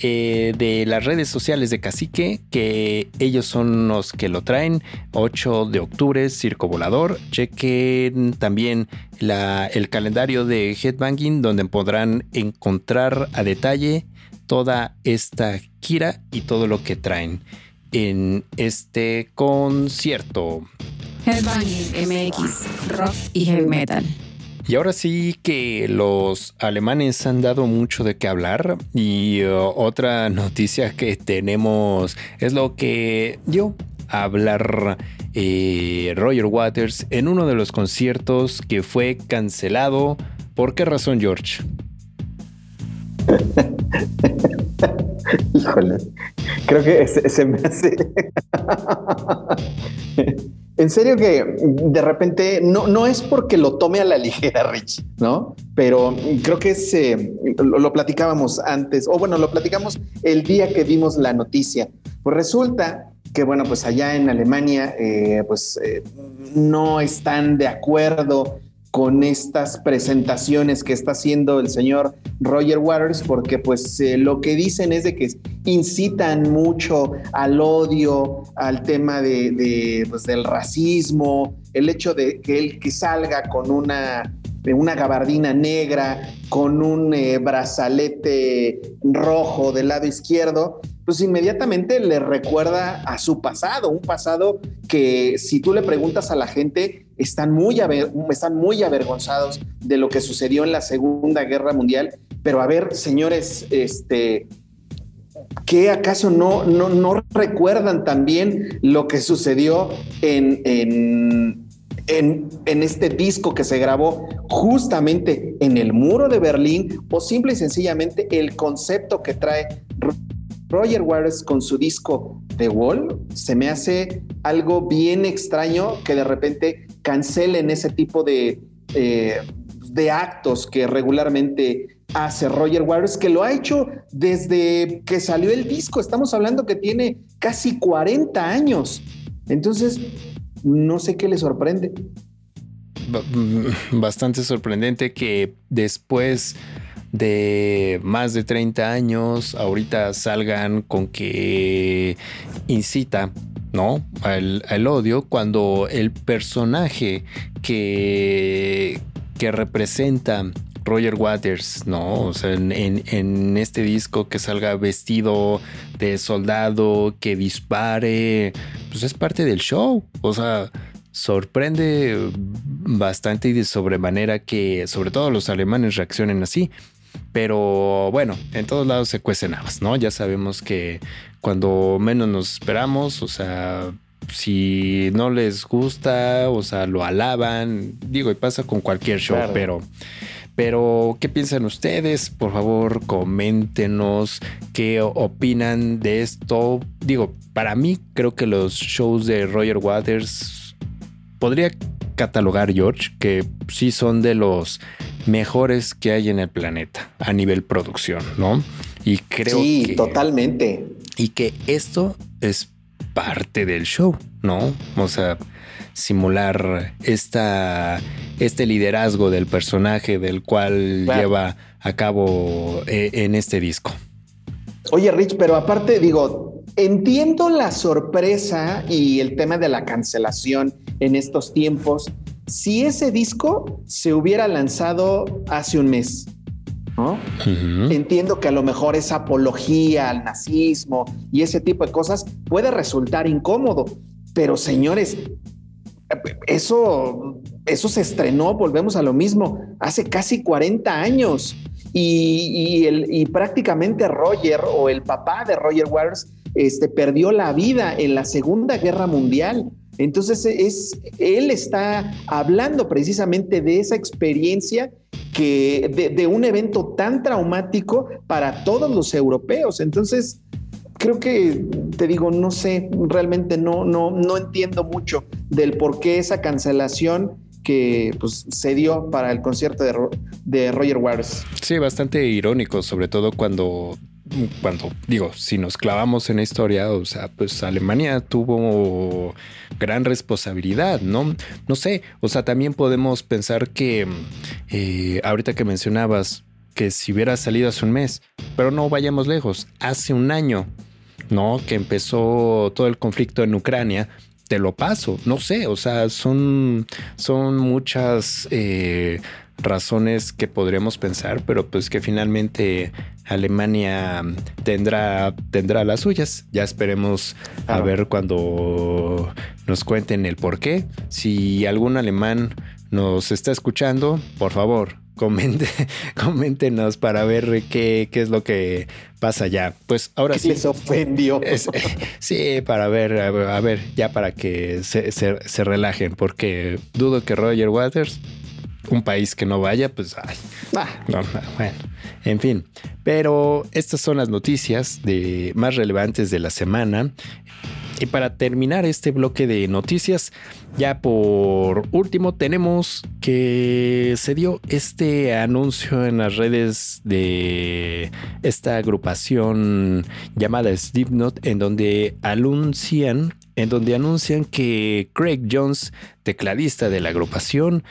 Eh, de las redes sociales de Cacique, que ellos son los que lo traen. 8 de octubre, Circo Volador. Chequen también la, el calendario de Headbanging, donde podrán encontrar a detalle toda esta gira y todo lo que traen en este concierto. Headbanging MX, rock y heavy metal. Y ahora sí que los alemanes han dado mucho de qué hablar y uh, otra noticia que tenemos es lo que dio a hablar eh, Roger Waters en uno de los conciertos que fue cancelado. ¿Por qué razón, George? Híjole, creo que se, me hace. en serio que de repente no, no es porque lo tome a la ligera, Rich, ¿no? Pero creo que es, eh, lo, platicábamos antes, o bueno, lo platicamos el día que vimos la noticia. Pues resulta que, bueno, pues allá en Alemania, eh, pues eh, no están de acuerdo con estas presentaciones que está haciendo el señor Roger Waters, porque pues eh, lo que dicen es de que incitan mucho al odio, al tema de, pues, del racismo, el hecho de que él que salga con una una gabardina negra con un eh, brazalete rojo del lado izquierdo, pues inmediatamente le recuerda a su pasado, un pasado que si tú le preguntas a la gente, están muy, están muy avergonzados de lo que sucedió en la Segunda Guerra Mundial. Pero a ver, señores, este, ¿qué acaso no, no, no recuerdan también lo que sucedió en, en, en, en, este disco que se grabó justamente en el muro de Berlín o simple y sencillamente el concepto que trae Roger Waters con su disco The Wall se me hace algo bien extraño que de repente cancelen ese tipo de, eh, de actos que regularmente hace Roger Waters, que lo ha hecho desde que salió el disco. Estamos hablando que tiene casi 40 años. Entonces, no sé qué le sorprende. Bastante sorprendente que después de más de 30 años ahorita salgan con que incita ¿no? Al, odio cuando el personaje que, que representa Roger Waters, ¿no? O sea, en, en, este disco que salga vestido de soldado, que dispare, pues es parte del show. O sea, sorprende bastante y de sobremanera que sobre todo los alemanes reaccionen así. Pero bueno, en todos lados se cuecen habas, ¿no? Ya sabemos que cuando menos nos esperamos, o sea, si no les gusta, o sea, lo alaban, digo, y pasa con cualquier show, pero... Pero, ¿qué piensan ustedes? Por favor, coméntenos qué opinan de esto. Digo, para mí creo que los shows de Roger Waters podría catalogar George que sí son de los mejores que hay en el planeta a nivel producción, ¿no? Y creo sí, totalmente. Y que esto es parte del show, ¿no? O sea, simular esta, este liderazgo del personaje del cual lleva a cabo eh, en este disco. Oye, Rich, pero aparte digo, entiendo la sorpresa y el tema de la cancelación en estos tiempos, si ese disco se hubiera lanzado hace un mes. Entiendo que a lo mejor esa apología al nazismo y ese tipo de cosas puede resultar incómodo, pero señores, eso, eso se estrenó, volvemos a lo mismo, hace casi 40 años. Y, el, y prácticamente Roger o el papá de Roger Waters este, perdió la vida en la Segunda Guerra Mundial. Entonces es, él está hablando precisamente de esa experiencia que de, un evento tan traumático para todos los europeos. Entonces, creo que te digo, no sé, realmente no, no, no entiendo mucho del por qué esa cancelación que pues, se dio para el concierto de, de Roger Waters. Sí, bastante irónico, sobre todo cuando cuando digo, si nos clavamos en la historia, o sea, pues Alemania tuvo gran responsabilidad, ¿no? No sé, o sea, también podemos pensar que eh, ahorita que mencionabas que si hubiera salido hace un mes, pero no vayamos lejos, hace un año, ¿no? Que empezó todo el conflicto en Ucrania, te lo paso, no sé, o sea, son, son muchas... Eh, razones que podríamos pensar, pero pues que finalmente Alemania tendrá, tendrá las suyas. Ya esperemos a ver cuando nos cuenten el por qué. Si algún alemán nos está escuchando, por favor, comente, coméntenos para ver qué, qué, es lo que pasa ya. Pues ahora sí. Les ofendió. sí, para ver, a ver, ya para que se, se relajen, porque dudo que Roger Waters un país que no vaya, pues, ay, ah. bueno, en fin. Pero estas son las noticias de, más relevantes de la semana. Y para terminar este bloque de noticias, ya por último tenemos que se dio este anuncio en las redes de esta agrupación llamada Slipknot en donde anuncian en donde anuncian que Craig Jones, tecladista de la agrupación,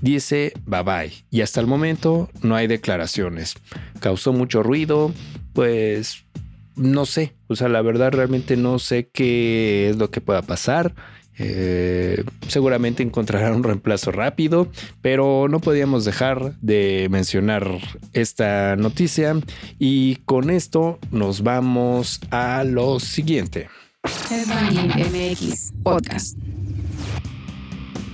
dice bye bye y hasta el momento no hay declaraciones. Causó mucho ruido, pues no sé, o sea, la verdad realmente no sé qué es lo que pueda pasar. Eh, seguramente encontrarán un reemplazo rápido, pero no podíamos dejar de mencionar esta noticia y con esto nos vamos a lo siguiente. MX.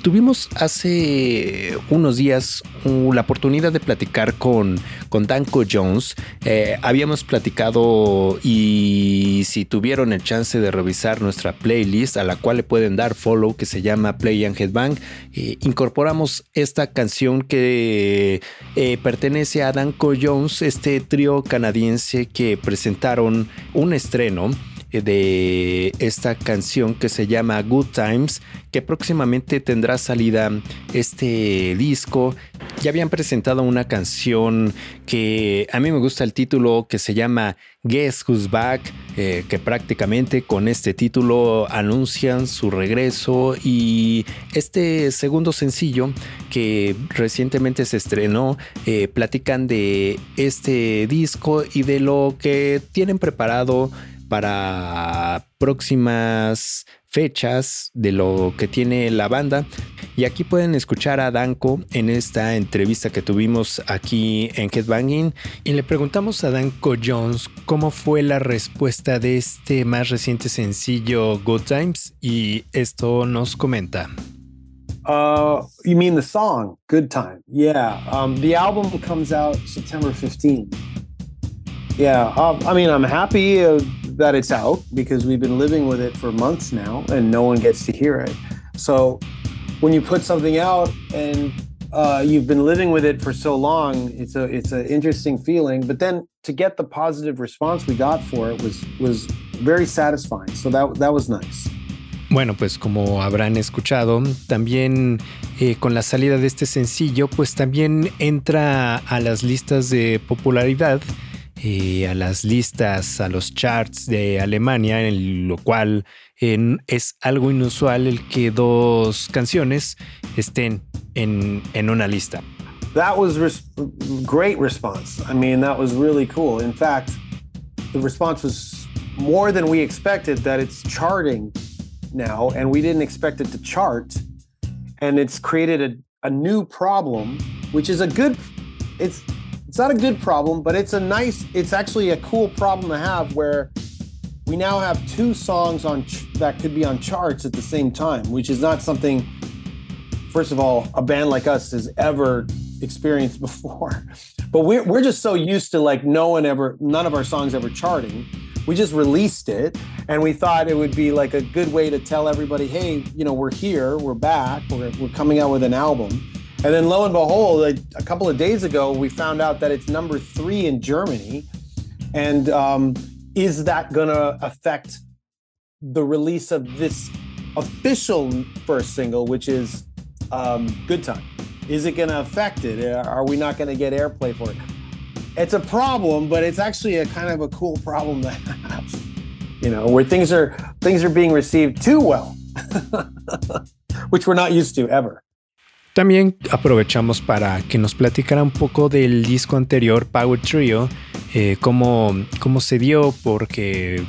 Tuvimos hace unos días la oportunidad de platicar con, con Danko Jones. Eh, habíamos platicado y si tuvieron el chance de revisar nuestra playlist a la cual le pueden dar follow que se llama Play and Headbang, eh, incorporamos esta canción que eh, pertenece a Danko Jones, este trío canadiense que presentaron un estreno de esta canción que se llama Good Times, que próximamente tendrá salida este disco. Ya habían presentado una canción que a mí me gusta el título que se llama Guess Who's Back, eh, que prácticamente con este título anuncian su regreso y este segundo sencillo que recientemente se estrenó, eh, platican de este disco y de lo que tienen preparado para próximas fechas de lo que tiene la banda. Y aquí pueden escuchar a Danko en esta entrevista que tuvimos aquí en Headbanging. Y le preguntamos a Danko Jones cómo fue la respuesta de este más reciente sencillo Good Times. Y esto nos comenta. Uh, you mean the song Good Time? Yeah. Um, the album comes out September 15. Yeah. Um, I mean, I'm happy. Uh, that it's out because we've been living with it for months now and no one gets to hear it. So when you put something out and uh, you've been living with it for so long, it's a it's an interesting feeling. But then to get the positive response we got for it was was very satisfying. So that that was nice. Bueno, pues como habrán escuchado, también eh, con la salida de este sencillo, pues también entra a las listas de popularidad Eh, a las listas, a los charts de Alemania, en lo cual es algo inusual el que dos canciones estén en, en una lista. That was res great response. I mean, that was really cool. In fact, the response was more than we expected that it's charting now, and we didn't expect it to chart. And it's created a, a new problem, which is a good, it's it's not a good problem, but it's a nice, it's actually a cool problem to have where we now have two songs on ch- that could be on charts at the same time, which is not something, first of all, a band like us has ever experienced before. But we're, we're just so used to like no one ever, none of our songs ever charting. We just released it and we thought it would be like a good way to tell everybody, hey, you know, we're here, we're back, we're, we're coming out with an album. And then lo and behold, a, a, couple of days ago, we found out that it's number three in Germany. And um, is that going to affect the release of this official first single, which is um, Good Time? Is it going to affect it? Are we not going to get airplay for it? It's a problem, but it's actually a kind of a cool problem to have. You know, where things are things are being received too well, which we're not used to ever. También aprovechamos para que nos platicara un poco del disco anterior, Power Trio, eh, cómo, se dio, porque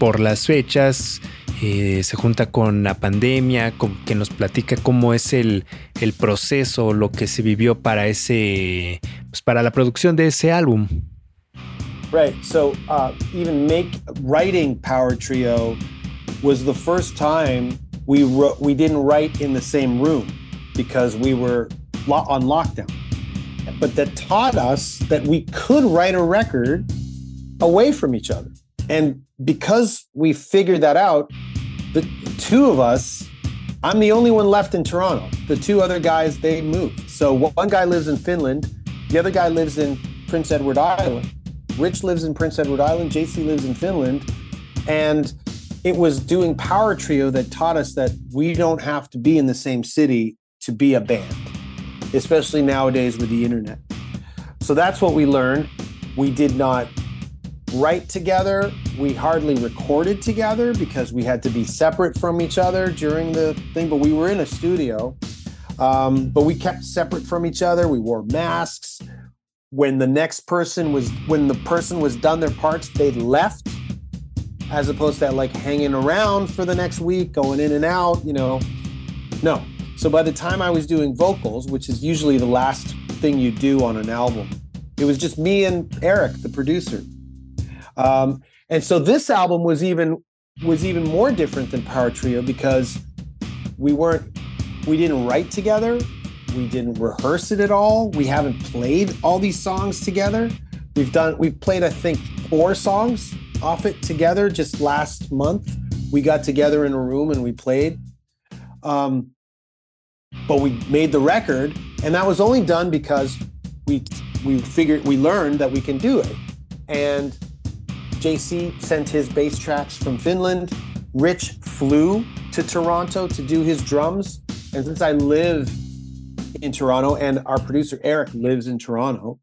por las fechas eh, se junta con la pandemia, que nos platica cómo es el, el proceso, lo que se vivió para ese, pues para la producción de ese álbum. Right. So uh, even make writing Power Trio was the first time we we didn't write in the same room. Because we were on lockdown. But that taught us that we could write a record away from each other. And because we figured that out, the two of us, I'm the only one left in Toronto. The two other guys, they moved. So one guy lives in Finland, the other guy lives in Prince Edward Island. Rich lives in Prince Edward Island, JC lives in Finland. And it was doing Power Trio that taught us that we don't have to be in the same city to be a band, especially nowadays with the internet. So that's what we learned. We did not write together. We hardly recorded together because we had to be separate from each other during the thing, but we were in a studio. Um, but we kept separate from each other. We wore masks. When the next person was, when the person was done their parts, they left as opposed to that like hanging around for the next week, going in and out, you know. No. So by the time I was doing vocals, which is usually the last thing you do on an album, it was just me and Eric, the producer. Um, and so this album was even was even more different than Power Trio because we weren't we didn't write together, we didn't rehearse it at all, we haven't played all these songs together. We've done we've played I think four songs off it together just last month. We got together in a room and we played. Um, but we made the record, and that was only done because we we figured we learned that we can do it. And JC sent his bass tracks from Finland. Rich flew to Toronto to do his drums. And since I live in Toronto and our producer Eric lives in Toronto,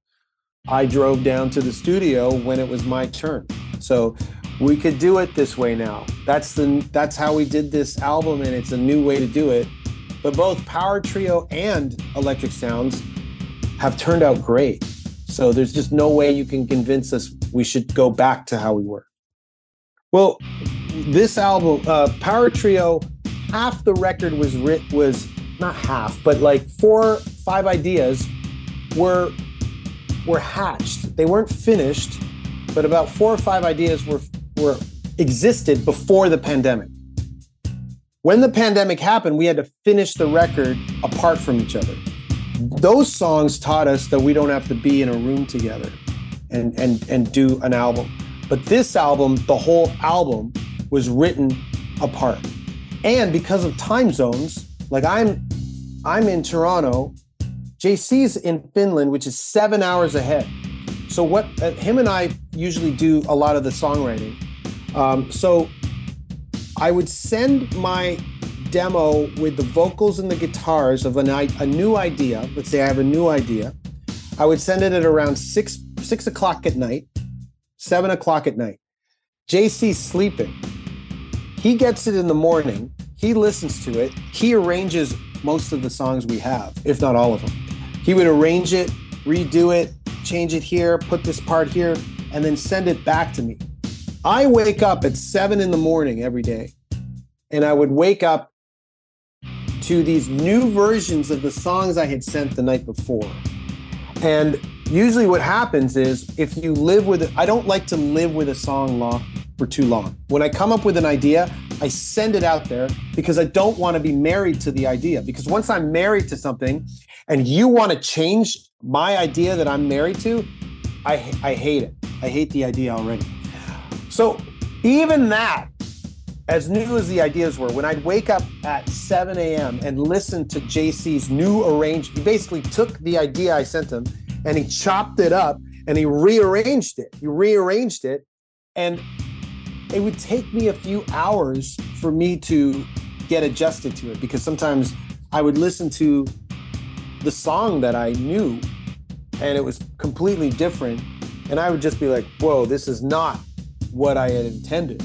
I drove down to the studio when it was my turn. So we could do it this way now. That's the that's how we did this album and it's a new way to do it. But both Power Trio and Electric Sounds have turned out great. So there's just no way you can convince us we should go back to how we were. Well, this album, uh, Power Trio, half the record was writ was not half, but like four, five ideas were were hatched. They weren't finished, but about four or five ideas were were existed before the pandemic. When the pandemic happened, we had to finish the record apart from each other. Those songs taught us that we don't have to be in a room together and and and do an album. But this album, the whole album was written apart. And because of time zones, like I'm I'm in Toronto, JC's in Finland, which is 7 hours ahead. So what uh, him and I usually do a lot of the songwriting. Um, so I would send my demo with the vocals and the guitars of an, a new idea. Let's say I have a new idea. I would send it at around six six o'clock at night, seven o'clock at night. JC's sleeping. He gets it in the morning. He listens to it. He arranges most of the songs we have, if not all of them. He would arrange it, redo it, change it here, put this part here, and then send it back to me. I wake up at seven in the morning every day, and I would wake up to these new versions of the songs I had sent the night before. And usually what happens is if you live with it, I don't like to live with a song long for too long. When I come up with an idea, I send it out there because I don't want to be married to the idea. Because once I'm married to something and you want to change my idea that I'm married to, I, I hate it. I hate the idea already. So even that, as new as the ideas were, when I'd wake up at 7 a.m. and listen to JC's new arrangement, he basically took the idea I sent him and he chopped it up and he rearranged it. He rearranged it. And it would take me a few hours for me to get adjusted to it because sometimes I would listen to the song that I knew and it was completely different. And I would just be like, whoa, this is not what I had intended.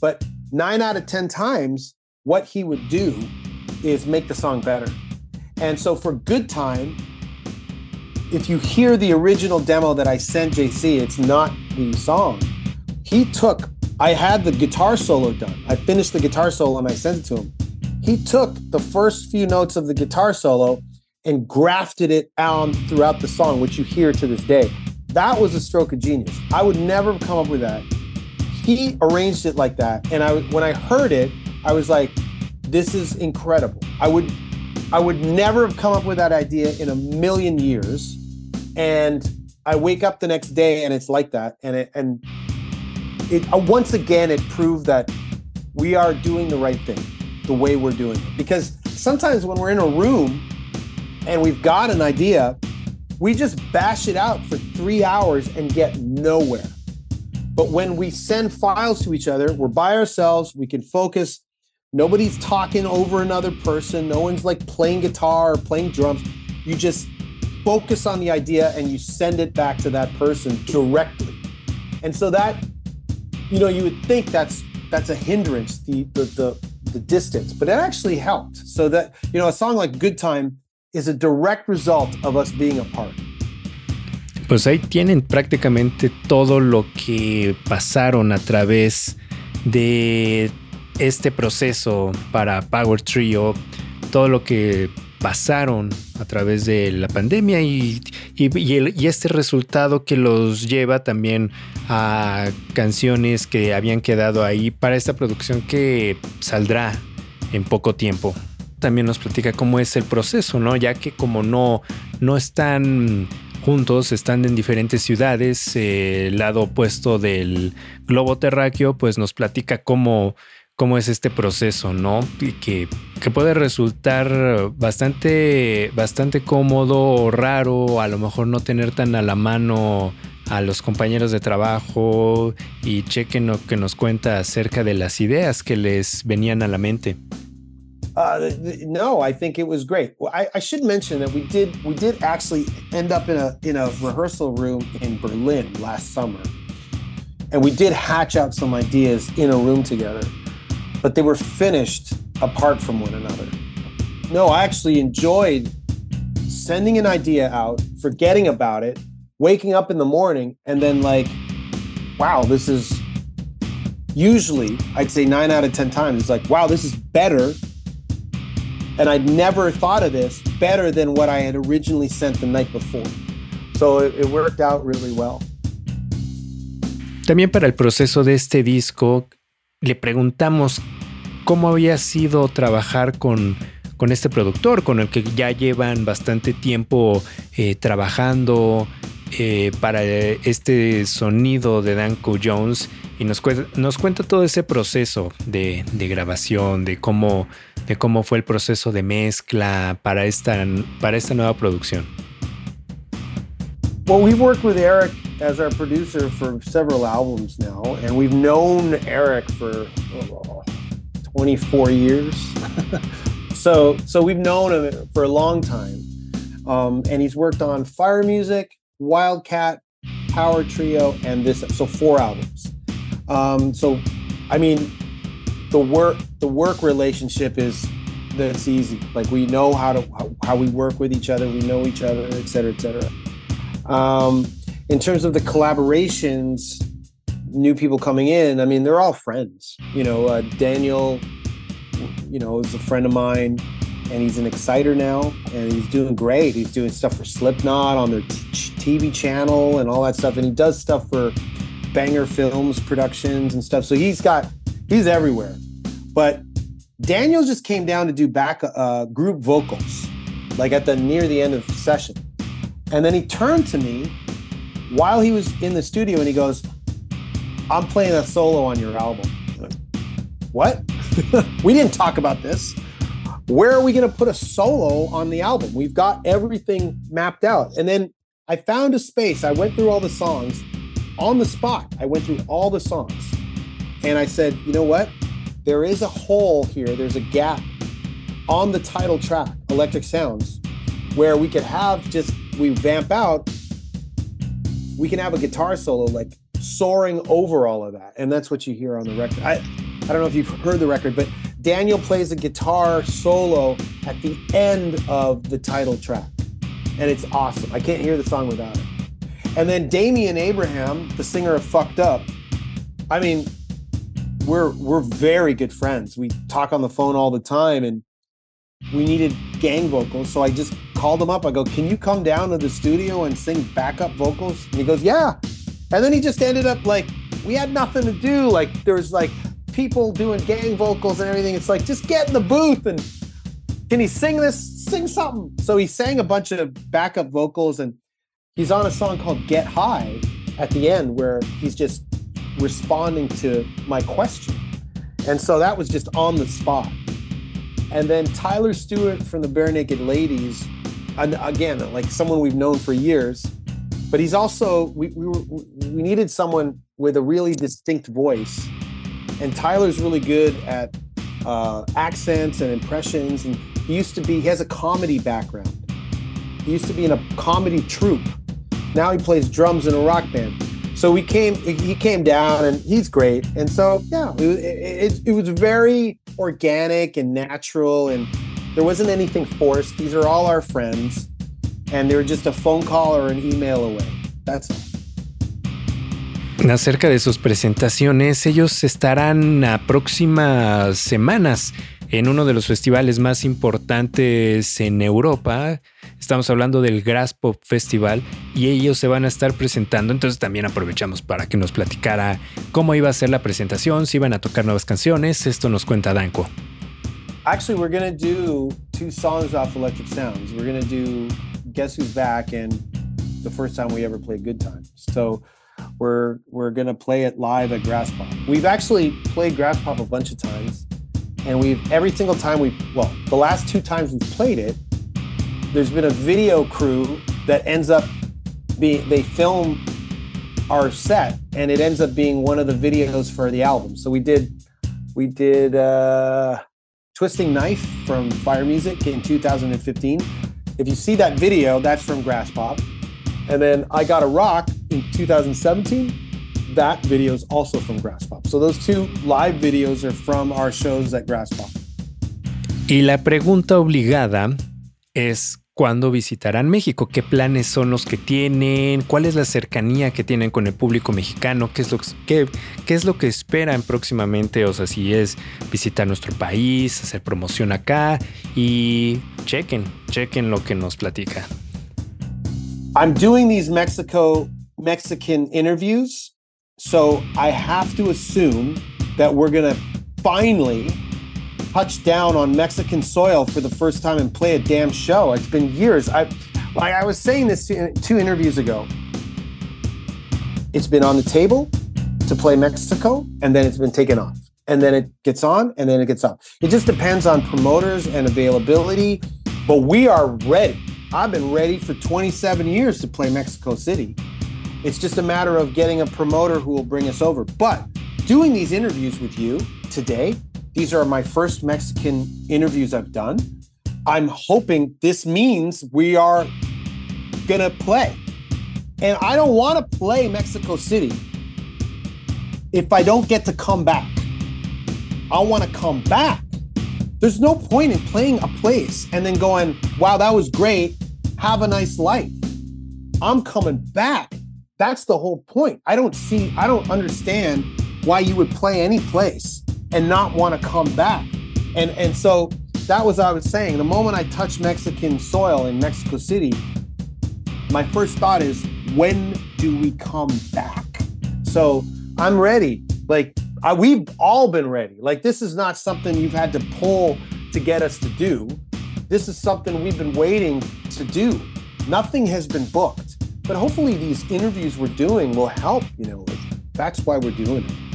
But nine out of 10 times, what he would do is make the song better. And so for Good Time, if you hear the original demo that I sent JC, it's not the song. He took, I had the guitar solo done. I finished the guitar solo and I sent it to him. He took the first few notes of the guitar solo and grafted it on throughout the song, which you hear to this day. That was a stroke of genius. I would never have come up with that. He arranged it like that, and I when I heard it, I was like, "This is incredible." I would, I would never have come up with that idea in a million years. And I wake up the next day, and it's like that, and it and it uh, once again it proved that we are doing the right thing, the way we're doing it. Because sometimes when we're in a room and we've got an idea, we just bash it out for three hours and get nowhere. But when we send files to each other, we're by ourselves, we can focus. Nobody's talking over another person. No one's like playing guitar or playing drums. You just focus on the idea and you send it back to that person directly. And so that, you know, you would think that's that's a hindrance, the the the, the distance, but it actually helped. So that, you know, a song like Good Time is a direct result of us being apart. Pues ahí tienen prácticamente todo lo que pasaron a través de este proceso para Power Trio, todo lo que pasaron a través de la pandemia y, y, este resultado que los lleva también a canciones que habían quedado ahí para esta producción que saldrá en poco tiempo. También nos platica cómo es el proceso, ¿no? Ya que como no, no están juntos, están en diferentes ciudades, eh, el lado opuesto del globo terráqueo, pues nos platica cómo cómo es este proceso, ¿no? Y que, que, puede resultar bastante, bastante cómodo o raro, a lo mejor no tener tan a la mano a los compañeros de trabajo y chequen lo que nos cuenta acerca de las ideas que les venían a la mente. Uh, no, I think it was great. Well, I, I, should mention that we did we did actually end up in a in a rehearsal room in Berlin last summer, and we did hatch out some ideas in a room together. but they were finished apart from one another. No, I actually enjoyed sending an idea out, forgetting about it, waking up in the morning, and then like, wow, this is usually, I'd say nine out of 10 times, it's like, wow, this is better. And I'd never thought of this better than what I had originally sent the night before. So it, it worked out really well. También para el proceso de este disco, le preguntamos cómo había sido trabajar con, este productor, con el que ya llevan bastante tiempo eh, trabajando eh, para este sonido de Danko Jones y nos, nos cuenta todo ese proceso de, de, grabación, de cómo, de cómo fue el proceso de mezcla para esta, para esta nueva producción. Well, we've worked with Eric as our producer for several albums now, and we've known Eric for oh, 24 years. so, so we've known him for a long time, um, and he's worked on Fire Music, Wildcat, Power Trio, and this. So four albums. Um, so, I mean, the work the work relationship is that's easy. Like we know how to how, how we work with each other, we know each other, et cetera, et cetera. Um, in terms of the collaborations, new people coming in, I mean, they're all friends. You know, uh, Daniel, you know, is a friend of mine, and he's an exciter now, and he's doing great. He's doing stuff for Slipknot on their t- TV channel and all that stuff, and he does stuff for Banger Films productions and stuff. So he's got he's everywhere. But Daniel just came down to do back uh, group vocals, like at the near the end of the session, and then he turned to me while he was in the studio and he goes, I'm playing a solo on your album. What? we didn't talk about this. Where are we going to put a solo on the album? We've got everything mapped out. And then I found a space. I went through all the songs on the spot. I went through all the songs. And I said, you know what? There is a hole here. There's a gap on the title track, Electric Sounds, where we could have just, we vamp out we can have a guitar solo like soaring over all of that. And that's what you hear on the record. I, I don't know if you've heard the record, but Daniel plays a guitar solo at the end of the title track. And it's awesome. I can't hear the song without it. And then Damian Abraham, the singer of Fucked Up, I mean, we're we're very good friends. We talk on the phone all the time and we needed gang vocals. So I just called him up. I go, Can you come down to the studio and sing backup vocals? And he goes, Yeah. And then he just ended up like, we had nothing to do. Like, there was like people doing gang vocals and everything. It's like, just get in the booth and can he sing this? Sing something. So he sang a bunch of backup vocals and he's on a song called Get High at the end where he's just responding to my question. And so that was just on the spot. And then Tyler Stewart from the Bare Naked Ladies, again, like someone we've known for years, but he's also we we, were, we needed someone with a really distinct voice, and Tyler's really good at uh, accents and impressions, and he used to be he has a comedy background. He used to be in a comedy troupe. Now he plays drums in a rock band. So we came, he came down, and he's great. And so yeah, it, it, it was very organic and natural, and there wasn't anything forced. These are all our friends, and they were just a phone call or an email away. That's all. Acerca de sus presentaciones, ellos estarán a próximas semanas en uno de los festivales más importantes en Europa. Estamos hablando del Grass Pop Festival y ellos se van a estar presentando. Entonces también aprovechamos para que nos platicara cómo iba a ser la presentación, si iban a tocar nuevas canciones. Esto nos cuenta Danko. Actually, we're going to do two songs off Electric Sounds. We're going to do Guess Who's Back and the first time we ever played Good Times. So we're we're going to play it live at Grass Pop. We've actually played Grass Pop a bunch of times and we've every single time we well the last two times we've played it there's been a video crew that ends up being they film our set and it ends up being one of the videos for the album so we did we did uh twisting knife from fire music in 2015 if you see that video that's from grass pop and then i got a rock in 2017 that video is also from Grass Pop. So those two live videos are from our shows at Grass Pop. Y la pregunta obligada es cuándo visitarán México, qué planes son los que tienen, cuál es la cercanía que tienen con el público mexicano, qué es lo que, esperan próximamente, o sea, si es visitar nuestro país, hacer promoción acá y chequen, chequen lo que nos platica. I'm doing these Mexico Mexican interviews So I have to assume that we're going to finally touch down on Mexican soil for the first time and play a damn show. It's been years. I, like I was saying this two interviews ago. It's been on the table to play Mexico, and then it's been taken off. And then it gets on, and then it gets off. It just depends on promoters and availability. But we are ready. I've been ready for 27 years to play Mexico City. It's just a matter of getting a promoter who will bring us over. But doing these interviews with you today, these are my first Mexican interviews I've done. I'm hoping this means we are going to play. And I don't want to play Mexico City if I don't get to come back. I want to come back. There's no point in playing a place and then going, wow, that was great. Have a nice life. I'm coming back. That's the whole point. I don't see, I don't understand why you would play any place and not want to come back. And and so that was I was saying. The moment I touch Mexican soil in Mexico City, my first thought is, when do we come back? So I'm ready. Like I, we've all been ready. Like this is not something you've had to pull to get us to do. This is something we've been waiting to do. Nothing has been booked. But hopefully these interviews we're doing will help, you know, like, that's why we're doing it.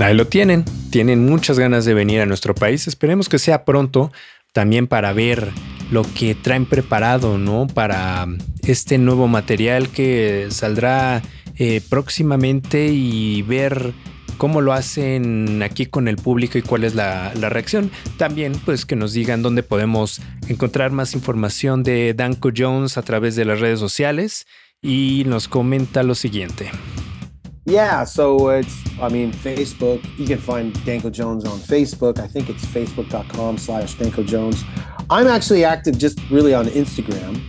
Ahí lo tienen. Tienen muchas ganas de venir a nuestro país. Esperemos que sea pronto también para ver lo que traen preparado, ¿no? Para este nuevo material que saldrá eh, próximamente y ver cómo lo hacen aquí con el público y cuál es la, reacción. También pues que nos digan dónde podemos encontrar más información de Danko Jones a través de las redes sociales y nos comenta lo siguiente. Yeah, so it's, I mean, Facebook, you can find Danko Jones on Facebook. I think it's facebook.com slash Danko Jones. I'm actually active just really on Instagram.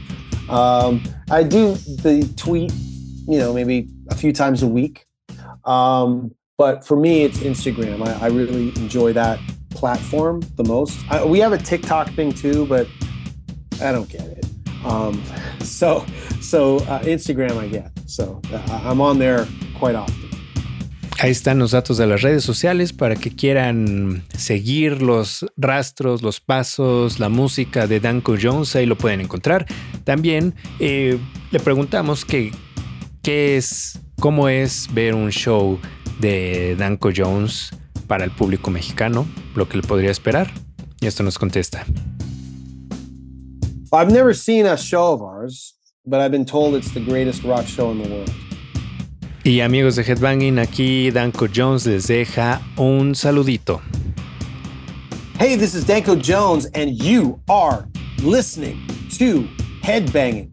Um, I do the tweet, you know, maybe a few times a week. Um, But for me, it's Instagram. I, I really enjoy that platform the most. I, we have a TikTok thing too, but I don't get it. Um, so, so uh, Instagram I get. So I'm on there quite often. Ahí están los datos de las redes sociales para que quieran seguir los rastros, los pasos, la música de Danko Jones. Ahí lo pueden encontrar. También eh, le preguntamos que, qué es, cómo es ver un show de Danko Jones para el público mexicano, lo que le podría esperar. Y esto nos contesta. I've never seen a show of ours, but I've been told it's the greatest rock show in the world. Y amigos de Headbanging, aquí Danko Jones les deja un saludito. Hey, this is Danko Jones, and you are listening to Headbanging.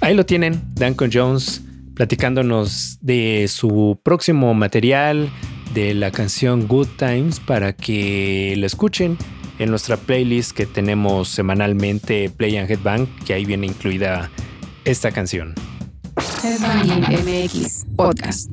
Ahí lo tienen, Danko Jones platicándonos de su próximo material, de la canción Good Times, para que la escuchen en nuestra playlist que tenemos semanalmente Play and Headbang, que ahí viene incluida esta canción. MX Podcast.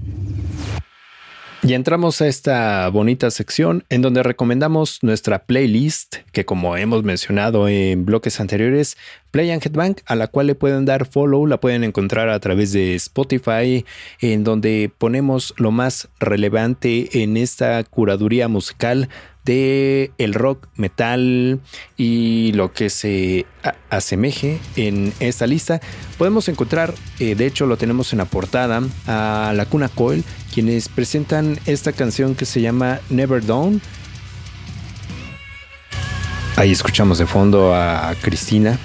Y entramos a esta bonita sección en donde recomendamos nuestra playlist, que como hemos mencionado en bloques anteriores, Play and Headbang, a la cual le pueden dar follow, la pueden encontrar a través de Spotify, en donde ponemos lo más relevante en esta curaduría musical de el rock, metal y lo que se asemeje en esta lista. Podemos encontrar, eh, de hecho lo tenemos en la portada, a La Cuna Coil, quienes presentan esta canción que se llama Never Dawn. Ahí escuchamos de fondo a Cristina.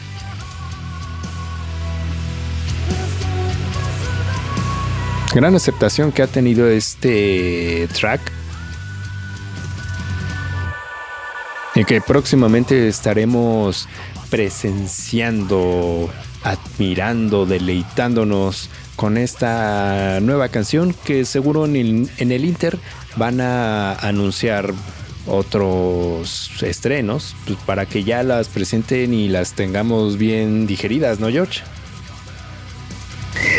Gran aceptación que ha tenido este track y que próximamente estaremos presenciando, admirando, deleitándonos con esta nueva canción que seguro en el, Inter van a anunciar otros estrenos pues, para que ya las presenten y las tengamos bien digeridas, ¿no, George?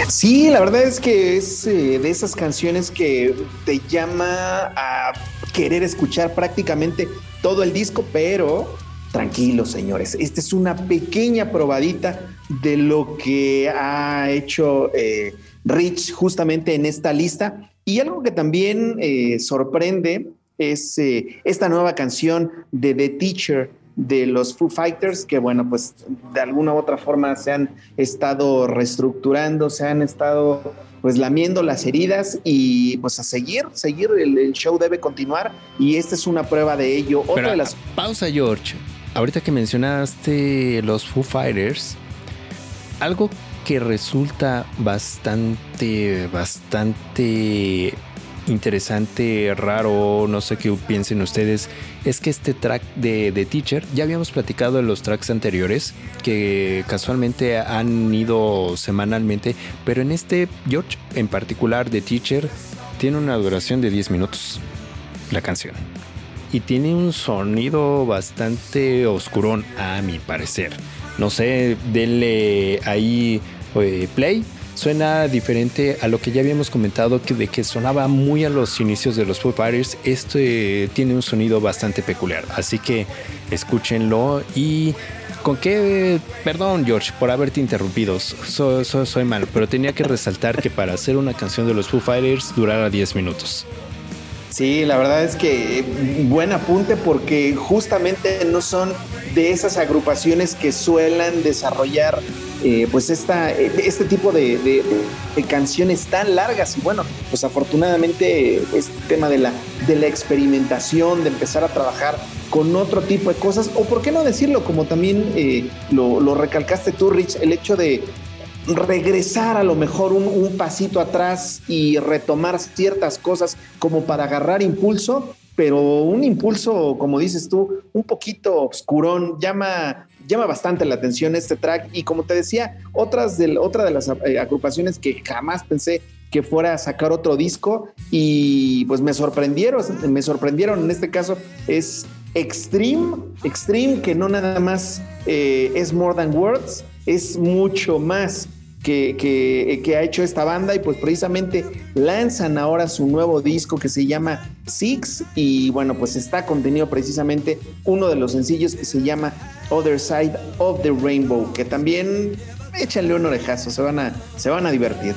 Sí, la verdad es que es eh, de esas canciones que te llama a querer escuchar prácticamente todo el disco, pero tranquilos, señores. Esta es una pequeña probadita de lo que ha hecho eh, Rich justamente en esta lista. Y algo que también eh, sorprende es esta nueva canción de The Teacher de los Foo Fighters, que bueno, pues de alguna u otra forma se han estado reestructurando, se han estado pues lamiendo las heridas y pues a seguir, seguir, el, show debe continuar y esta es una prueba de ello. Otra de las... Pausa George, ahorita que mencionaste los Foo Fighters, algo que resulta bastante, bastante interesante, raro, no sé qué piensen ustedes, es que este track de, de, Teacher, ya habíamos platicado en los tracks anteriores, que casualmente han ido semanalmente, pero en este, George en particular de Teacher, tiene una duración de 10 minutos, la canción. Y tiene un sonido bastante oscurón, a mi parecer. No sé, denle ahí eh, play suena diferente a lo que ya habíamos comentado que de que sonaba muy a los inicios de los Foo Fighters. Este tiene un sonido bastante peculiar, así que escúchenlo y con qué, perdón George por haberte interrumpido, soy mal, pero tenía que resaltar que para hacer una canción de los Foo Fighters durara 10 minutos. Sí, la verdad es que buen apunte porque justamente no son de esas agrupaciones que suelen desarrollar eh, pues esta, este tipo de, canciones tan largas. Y bueno, pues afortunadamente este tema de la, de la experimentación, de empezar a trabajar con otro tipo de cosas, o por qué no decirlo, como también eh, lo, recalcaste tú, Rich, el hecho de regresar a lo mejor un, un, pasito atrás y retomar ciertas cosas como para agarrar impulso, pero un impulso, como dices tú, un poquito oscurón, llama llama bastante la atención este track y como te decía, otras otra de las eh, agrupaciones que jamás pensé que fuera a sacar otro disco y pues me sorprendieron, me sorprendieron. En este caso es Extreme, Extreme que no nada más eh, es More Than Words, es mucho más que, que, ha hecho esta banda y pues precisamente lanzan ahora su nuevo disco que se llama Six y bueno pues está contenido precisamente uno de los sencillos que se llama Other Side of the Rainbow que también échenle un orejazo, se van a, se van a divertir.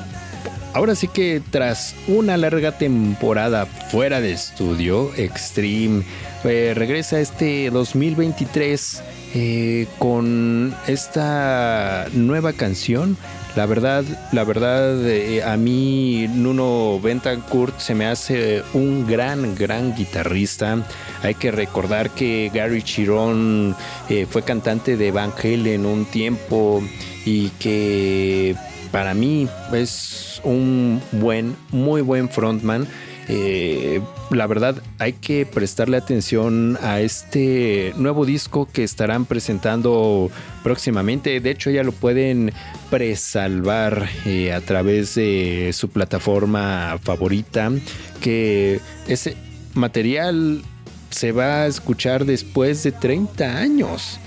Ahora sí que tras una larga temporada fuera de estudio, Extreme eh, regresa este 2023 eh, con esta nueva canción la verdad, la verdad, eh, a mí Nuno Bentancourt se me hace un gran, gran guitarrista. Hay que recordar que Gary Chiron eh, fue cantante de Van Halen un tiempo y que para mí es un buen, muy buen frontman. Eh, la verdad hay que prestarle atención a este nuevo disco que estarán presentando próximamente. De hecho ya lo pueden presalvar eh, a través de su plataforma favorita. Que ese material se va a escuchar después de 30 años,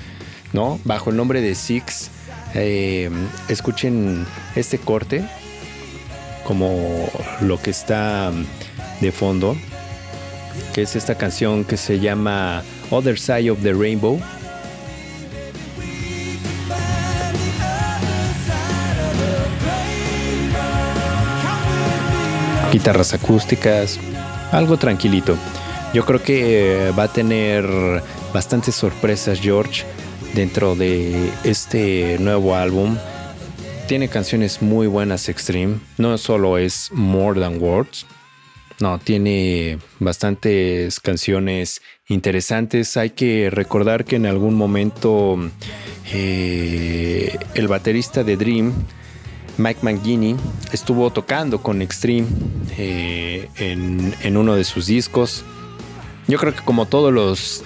¿no? Bajo el nombre de Six. Eh, escuchen este corte como lo que está de fondo, que es esta canción que se llama Other Side of the Rainbow. Guitarras acústicas, algo tranquilito. Yo creo que va a tener bastantes sorpresas George dentro de este nuevo álbum. Tiene canciones muy buenas Extreme. No solo es More Than Words. No, tiene bastantes canciones interesantes. Hay que recordar que en algún momento eh, el baterista de Dream, Mike Mangini, estuvo tocando con Extreme eh, en, en uno de sus discos. Yo creo que como todos los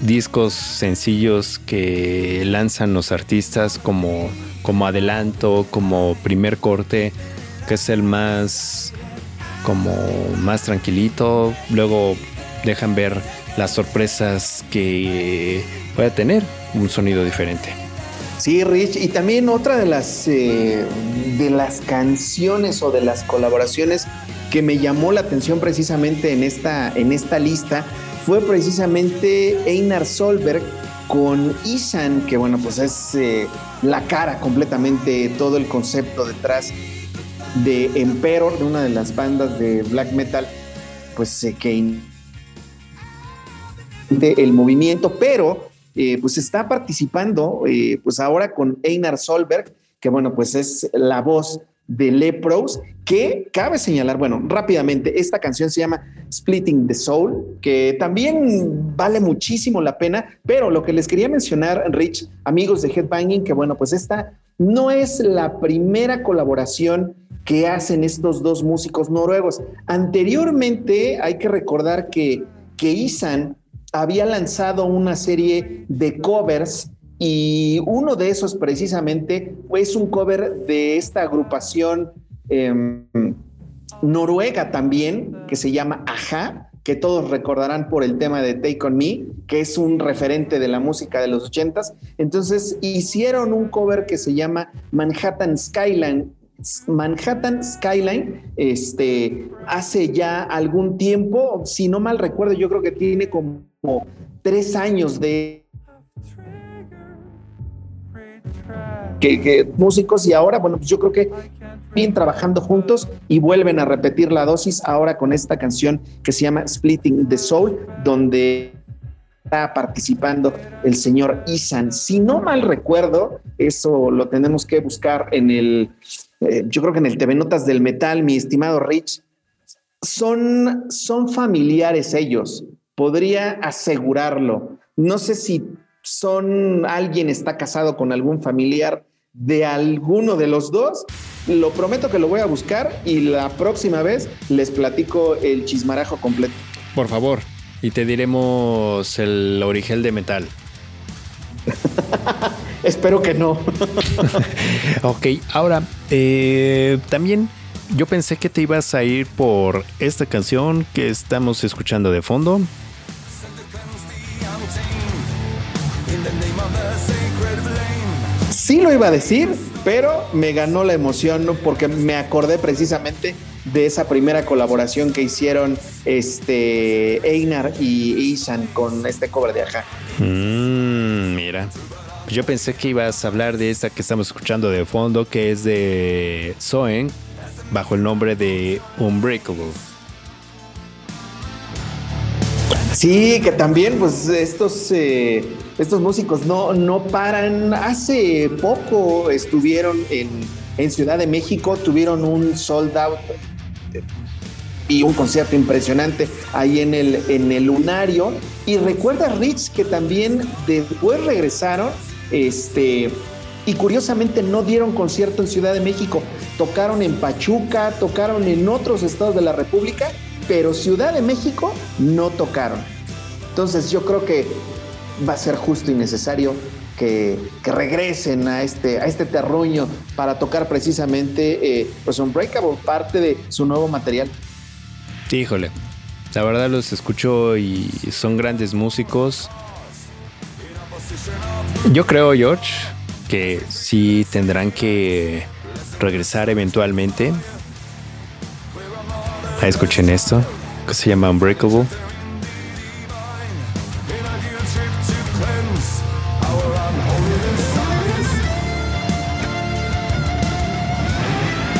discos sencillos que lanzan los artistas como, como adelanto, como primer corte, que es el más como más tranquilito. Luego dejan ver las sorpresas que puede tener un sonido diferente. Sí, Rich, y también otra de las eh, de las canciones o de las colaboraciones que me llamó la atención precisamente en esta, en esta lista fue precisamente Einar Solberg con Isan, que bueno, pues es eh, la cara completamente, todo el concepto detrás de Emperor, de una de las bandas de black metal, pues eh, que el movimiento, pero eh, pues está participando pues ahora con Einar Solberg, que bueno, pues es la voz de Lepros, que cabe señalar, bueno, rápidamente, esta canción se llama Splitting the Soul, que también vale muchísimo la pena, pero lo que les quería mencionar, Rich, amigos de Headbanging, que bueno, pues esta no es la primera colaboración que hacen estos dos músicos noruegos. Anteriormente hay que recordar que, que Isan había lanzado una serie de covers y uno de esos precisamente es un cover de esta agrupación em, noruega también, que se llama Aja, que todos recordarán por el tema de Take On Me, que es un referente de la música de los ochentas. Entonces hicieron un cover que se llama Manhattan Skyline. Manhattan Skyline, este, hace ya algún tiempo, si no mal recuerdo, yo creo que tiene como tres años de que, músicos y ahora, bueno, pues yo creo que bien trabajando juntos y vuelven a repetir la dosis ahora con esta canción que se llama Splitting the Soul, donde está participando el señor Isan. Si no mal recuerdo, eso lo tenemos que buscar en el, eh, yo creo que en el TV Notas del Metal, mi estimado Rich, son, son familiares ellos, podría asegurarlo. No sé si son alguien está casado con algún familiar de alguno de los dos, lo prometo que lo voy a buscar y la próxima vez les platico el chismarajo completo. Por favor, y te diremos el origen de metal. Espero que no. ok, ahora, eh, también yo pensé que te ibas a ir por esta canción que estamos escuchando de fondo. Sí lo iba a decir, pero me ganó la emoción porque me acordé precisamente de esa primera colaboración que hicieron este Einar y Isan con este cover de Aja. Mm, mira, yo pensé que ibas a hablar de esta que estamos escuchando de fondo, que es de Soen, bajo el nombre de Unbreakable. Sí, que también, pues estos, eh, estos músicos no, no paran. Hace poco estuvieron en, en Ciudad de México, tuvieron un sold out eh, y un concierto impresionante ahí en el, en el Lunario. Y recuerda, Rich, que también después regresaron, este, y curiosamente no dieron concierto en Ciudad de México, tocaron en Pachuca, tocaron en otros estados de la República pero Ciudad de México no tocaron. Entonces yo creo que va a ser justo y necesario que, regresen a este, a este terruño para tocar precisamente eh, pues parte de su nuevo material. Híjole, la verdad los escucho y son grandes músicos. Yo creo, George, que sí tendrán que regresar eventualmente escuchen esto, que se llama Unbreakable.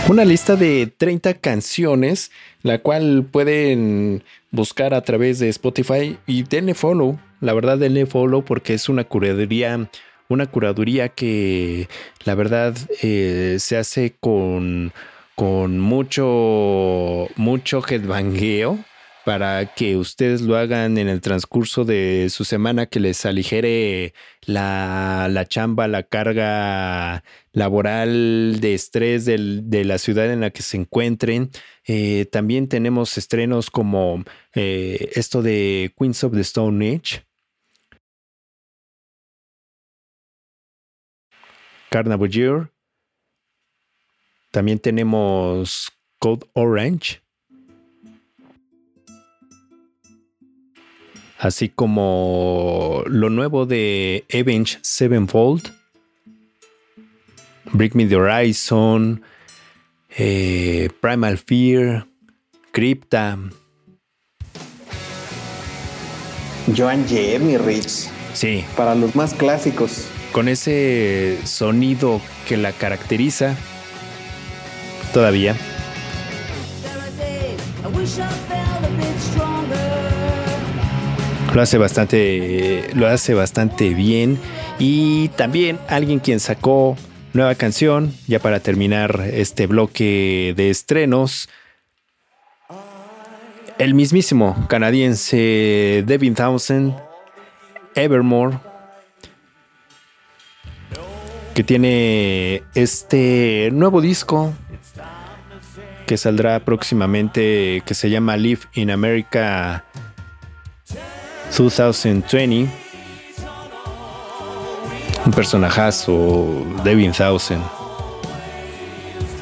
Una lista de 30 canciones, la cual pueden buscar a través de Spotify y denle follow. La verdad, denle follow porque es una curaduría, una curaduría que la verdad eh, se hace con, con mucho, mucho headbangueo para que ustedes lo hagan en el transcurso de su semana, que les aligere la, chamba, la carga laboral de estrés de la ciudad en la que se encuentren. Eh, también tenemos estrenos como eh, esto de Queens of the Stone Age. Carnival Year. También tenemos Code Orange. así como lo nuevo de Avenged Sevenfold, Break Me the Horizon, eh, Primal Fear, Crypta. Joan mi Rich. Sí. Para los más clásicos. Con ese sonido que la caracteriza todavía. Lo hace bastante, lo hace bastante bien. Y también alguien quien sacó nueva canción, ya para terminar este bloque de estrenos. El mismísimo canadiense Devin Townsend, Evermore, que tiene este nuevo disco que saldrá próximamente, que se llama Live in America 2020. Un personajazo, Devin Thousand.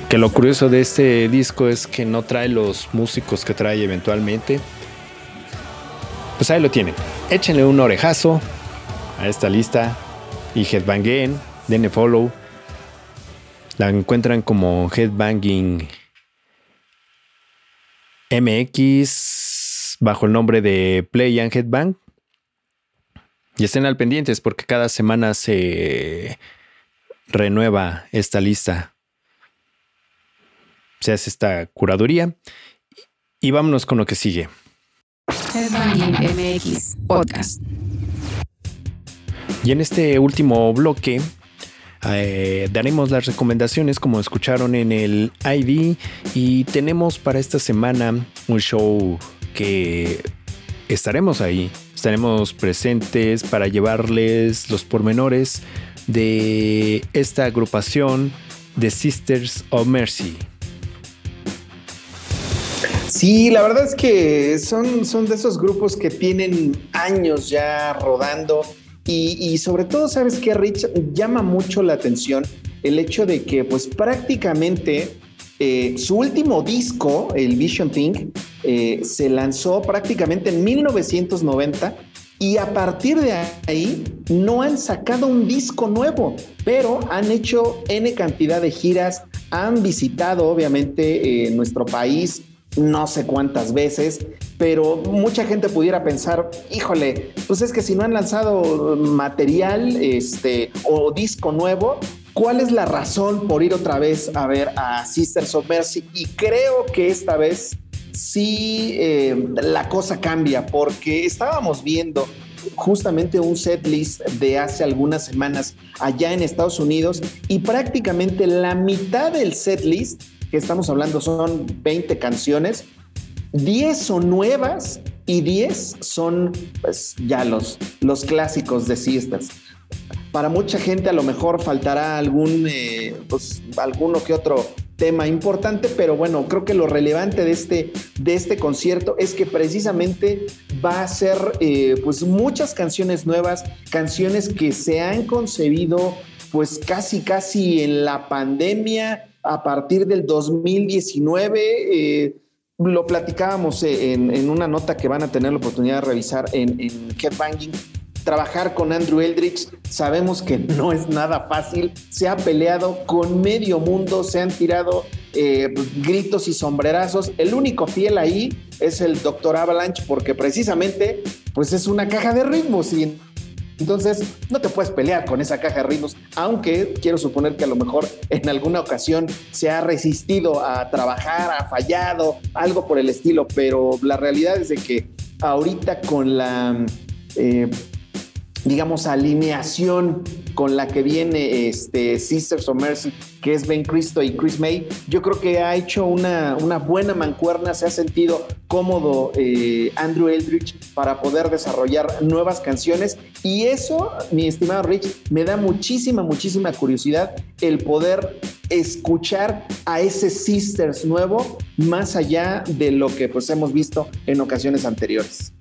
Que lo curioso de este disco es que no trae los músicos que trae eventualmente. Pues ahí lo tienen. Échenle un orejazo a esta lista y headbanguen, denle follow. La encuentran como Headbanging MX bajo el nombre de Play and Headbang. Y estén al pendientes porque cada semana se renueva esta lista. Se hace esta curaduría. Y vámonos con lo que sigue. MX Podcast. Y en este último bloque eh, daremos las recomendaciones como escucharon en el ID y tenemos para esta semana un show que estaremos ahí Estaremos presentes para llevarles los pormenores de esta agrupación de Sisters of Mercy. Sí, la verdad es que son, son de esos grupos que tienen años ya rodando y, sobre todo, ¿sabes qué, Rich? Llama mucho la atención el hecho de que pues prácticamente eh, su último disco, el Vision Thing, eh, se lanzó prácticamente en 1990 y a partir de ahí no han sacado un disco nuevo, pero han hecho N cantidad de giras, han visitado obviamente eh, nuestro país no sé cuántas veces, pero mucha gente pudiera pensar, híjole, pues es que si no han lanzado material este, o disco nuevo, ¿Cuál es la razón por ir otra vez a ver a Sisters of Mercy? Y creo que esta vez sí eh, la cosa cambia porque estábamos viendo justamente un set list de hace algunas semanas allá en Estados Unidos y prácticamente la mitad del set list que estamos hablando son 20 canciones, 10 son nuevas y 10 son pues ya los, los clásicos de Sisters. Para mucha gente a lo mejor faltará algún, eh, pues, alguno que otro tema importante, pero bueno, creo que lo relevante de este, de este concierto es que precisamente va a ser eh, pues muchas canciones nuevas, canciones que se han concebido pues casi casi en la pandemia a partir del 2019. Eh, lo platicábamos en, una nota que van a tener la oportunidad de revisar en, en Headbanging trabajar con Andrew Eldridge. Sabemos que no es nada fácil. Se ha peleado con medio mundo, se han tirado eh, gritos y sombrerazos. El único fiel ahí es el Dr. Avalanche porque precisamente pues es una caja de ritmos y entonces, no te puedes pelear con esa caja de ritmos, aunque quiero suponer que a lo mejor en alguna ocasión se ha resistido a trabajar, ha fallado, algo por el estilo, pero la realidad es de que ahorita con la eh, digamos, alineación con la que viene este Sisters of Mercy, que es Ben Cristo y Chris May, yo creo que ha hecho una, una buena mancuerna, se ha sentido cómodo eh, Andrew Eldridge para poder desarrollar nuevas canciones y eso, mi estimado Rich, me da muchísima, muchísima curiosidad el poder escuchar a ese Sisters nuevo más allá de lo que pues hemos visto en ocasiones anteriores.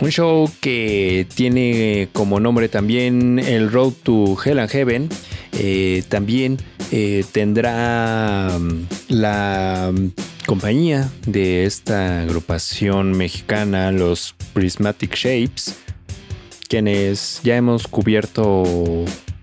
Un show que tiene como nombre también el Road to Hell and Heaven. Eh, también eh, tendrá mm, la mm, compañía de esta agrupación mexicana, los Prismatic Shapes, quienes ya hemos cubierto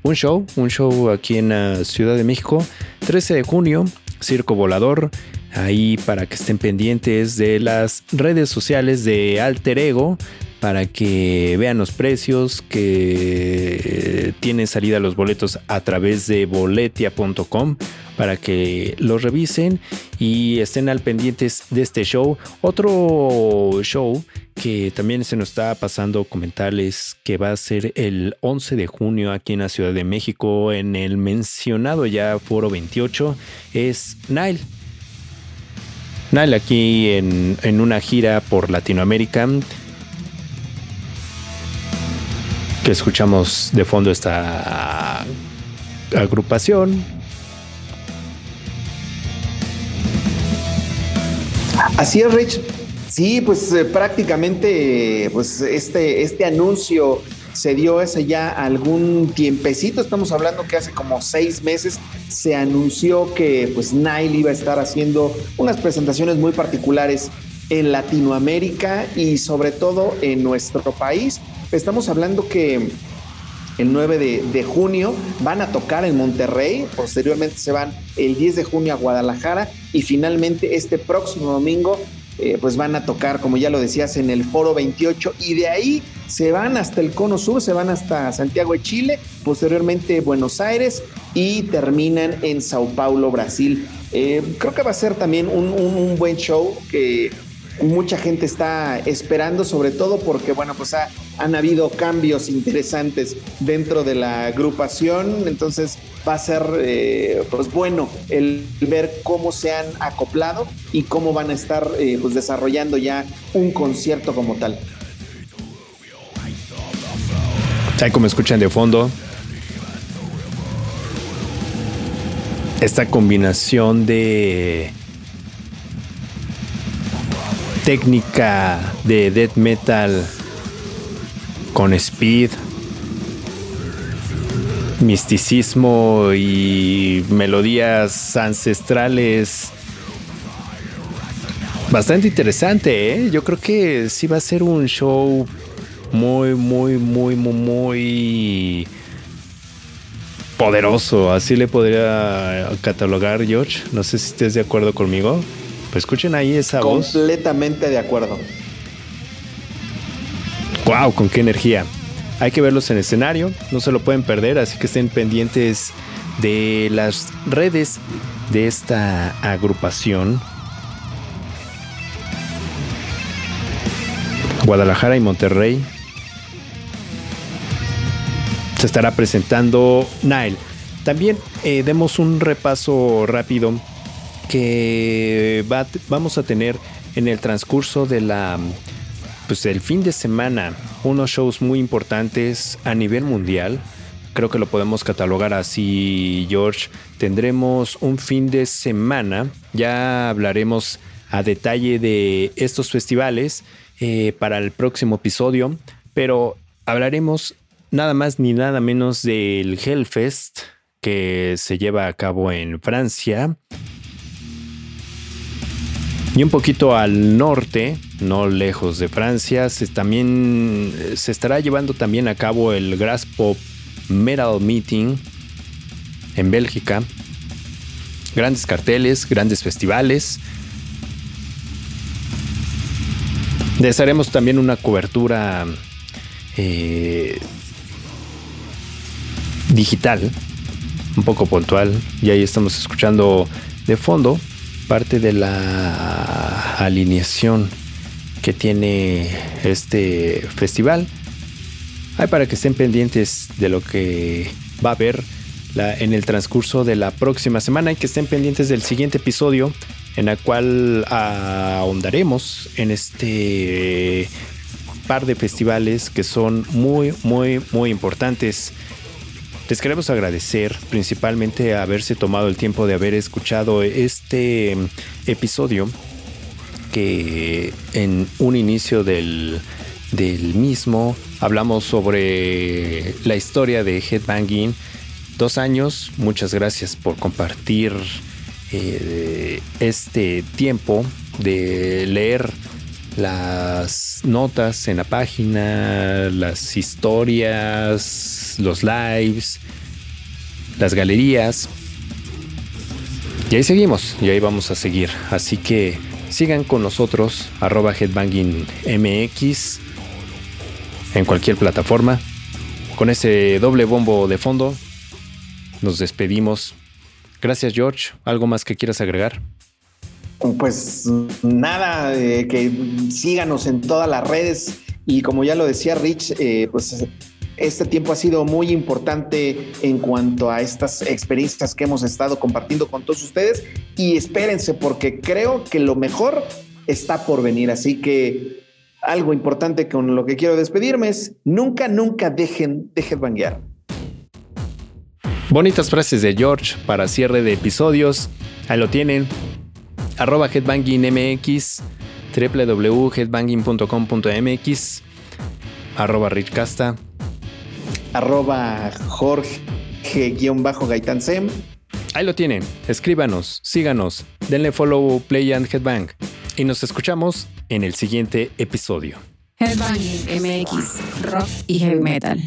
un show, un show aquí en la Ciudad de México, 13 de junio, Circo Volador, ahí para que estén pendientes de las redes sociales de Alter Ego para que vean los precios que tienen salida los boletos a través de boletia.com para que los revisen y estén al pendientes de este show. Otro show que también se nos está pasando comentarles que va a ser el 11 de junio aquí en la Ciudad de México en el mencionado ya Foro 28 es Nile. Nile aquí en, en una gira por Latinoamérica que escuchamos de fondo esta agrupación. Así es, Rich. Sí, pues eh, prácticamente pues este, este anuncio se dio hace ya algún tiempecito, estamos hablando que hace como seis meses se anunció que pues Nile iba a estar haciendo unas presentaciones muy particulares en Latinoamérica y sobre todo en nuestro país. Estamos hablando que el 9 de, junio van a tocar en Monterrey, posteriormente se van el 10 de junio a Guadalajara y finalmente este próximo domingo eh, pues van a tocar, como ya lo decías, en el Foro 28 y de ahí se van hasta el Cono Sur, se van hasta Santiago de Chile, posteriormente Buenos Aires y terminan en Sao Paulo, Brasil. Eh, creo que va a ser también un buen show que mucha gente está esperando, sobre todo porque, bueno, pues han habido cambios interesantes dentro de la agrupación, entonces va a ser eh, pues bueno el ver cómo se han acoplado y cómo van a estar eh, pues desarrollando ya un concierto como tal. Ahí como escuchan de fondo, esta combinación de técnica de death metal con speed, misticismo y melodías ancestrales. Bastante interesante, ¿eh? Yo creo que sí va a ser un show muy, muy, muy, muy, muy poderoso. Así le podría catalogar, George. No sé si estés de acuerdo conmigo. Pues escuchen ahí esa voz. Completamente de acuerdo. Wow, con qué energía. Hay que verlos en escenario, no se lo pueden perder, así que estén pendientes de las redes de esta agrupación. Guadalajara y Monterrey. Se estará presentando Nile. También eh, demos un repaso rápido que vamos a tener en el transcurso de la pues el fin de semana unos shows muy importantes a nivel mundial. Creo que lo podemos catalogar así, George. Tendremos un fin de semana. Ya hablaremos a detalle de estos festivales eh, para el próximo episodio. Pero hablaremos nada más ni nada menos del Hellfest que se lleva a cabo en Francia y un poquito al norte, no lejos de Francia, se, también se estará llevando también a cabo el Grass Pop Metal Meeting en Bélgica. grandes carteles, grandes festivales. Les haremos también una cobertura eh, digital, un poco puntual. Y ahí estamos escuchando de fondo parte de la alineación que tiene este festival. Hay para que estén pendientes de lo que va a haber en el transcurso de la próxima semana y que estén pendientes del siguiente episodio en el cual ahondaremos en este par de festivales que son muy, muy, muy importantes. Les queremos agradecer principalmente haberse tomado el tiempo de haber escuchado este episodio que en un inicio del, del mismo hablamos sobre la historia de Headbanging. Dos años, muchas gracias por compartir eh, este tiempo de leer las notas en la página, las historias, los lives, las galerías. Y ahí seguimos, y ahí vamos a seguir. Así que sigan con nosotros, headbangingmx, en cualquier plataforma. Con ese doble bombo de fondo, nos despedimos. Gracias, George. ¿Algo más que quieras agregar? Pues nada, eh, que síganos en todas las redes y como ya lo decía Rich, eh, pues este tiempo ha sido muy importante en cuanto a estas experiencias que hemos estado compartiendo con todos ustedes y espérense porque creo que lo mejor está por venir. Así que algo importante con lo que quiero despedirme es nunca, nunca dejen de headbanguear. Bonitas frases de George para cierre de episodios. Ahí lo tienen arroba headbangingmx, www.headbanging.com.mx, arroba richcasta, arroba jorge-gaitansem. Ahí lo tienen, escríbanos, síganos, denle follow, play and headbang. Y nos escuchamos en el siguiente episodio. Headbanging MX, rock y heavy metal.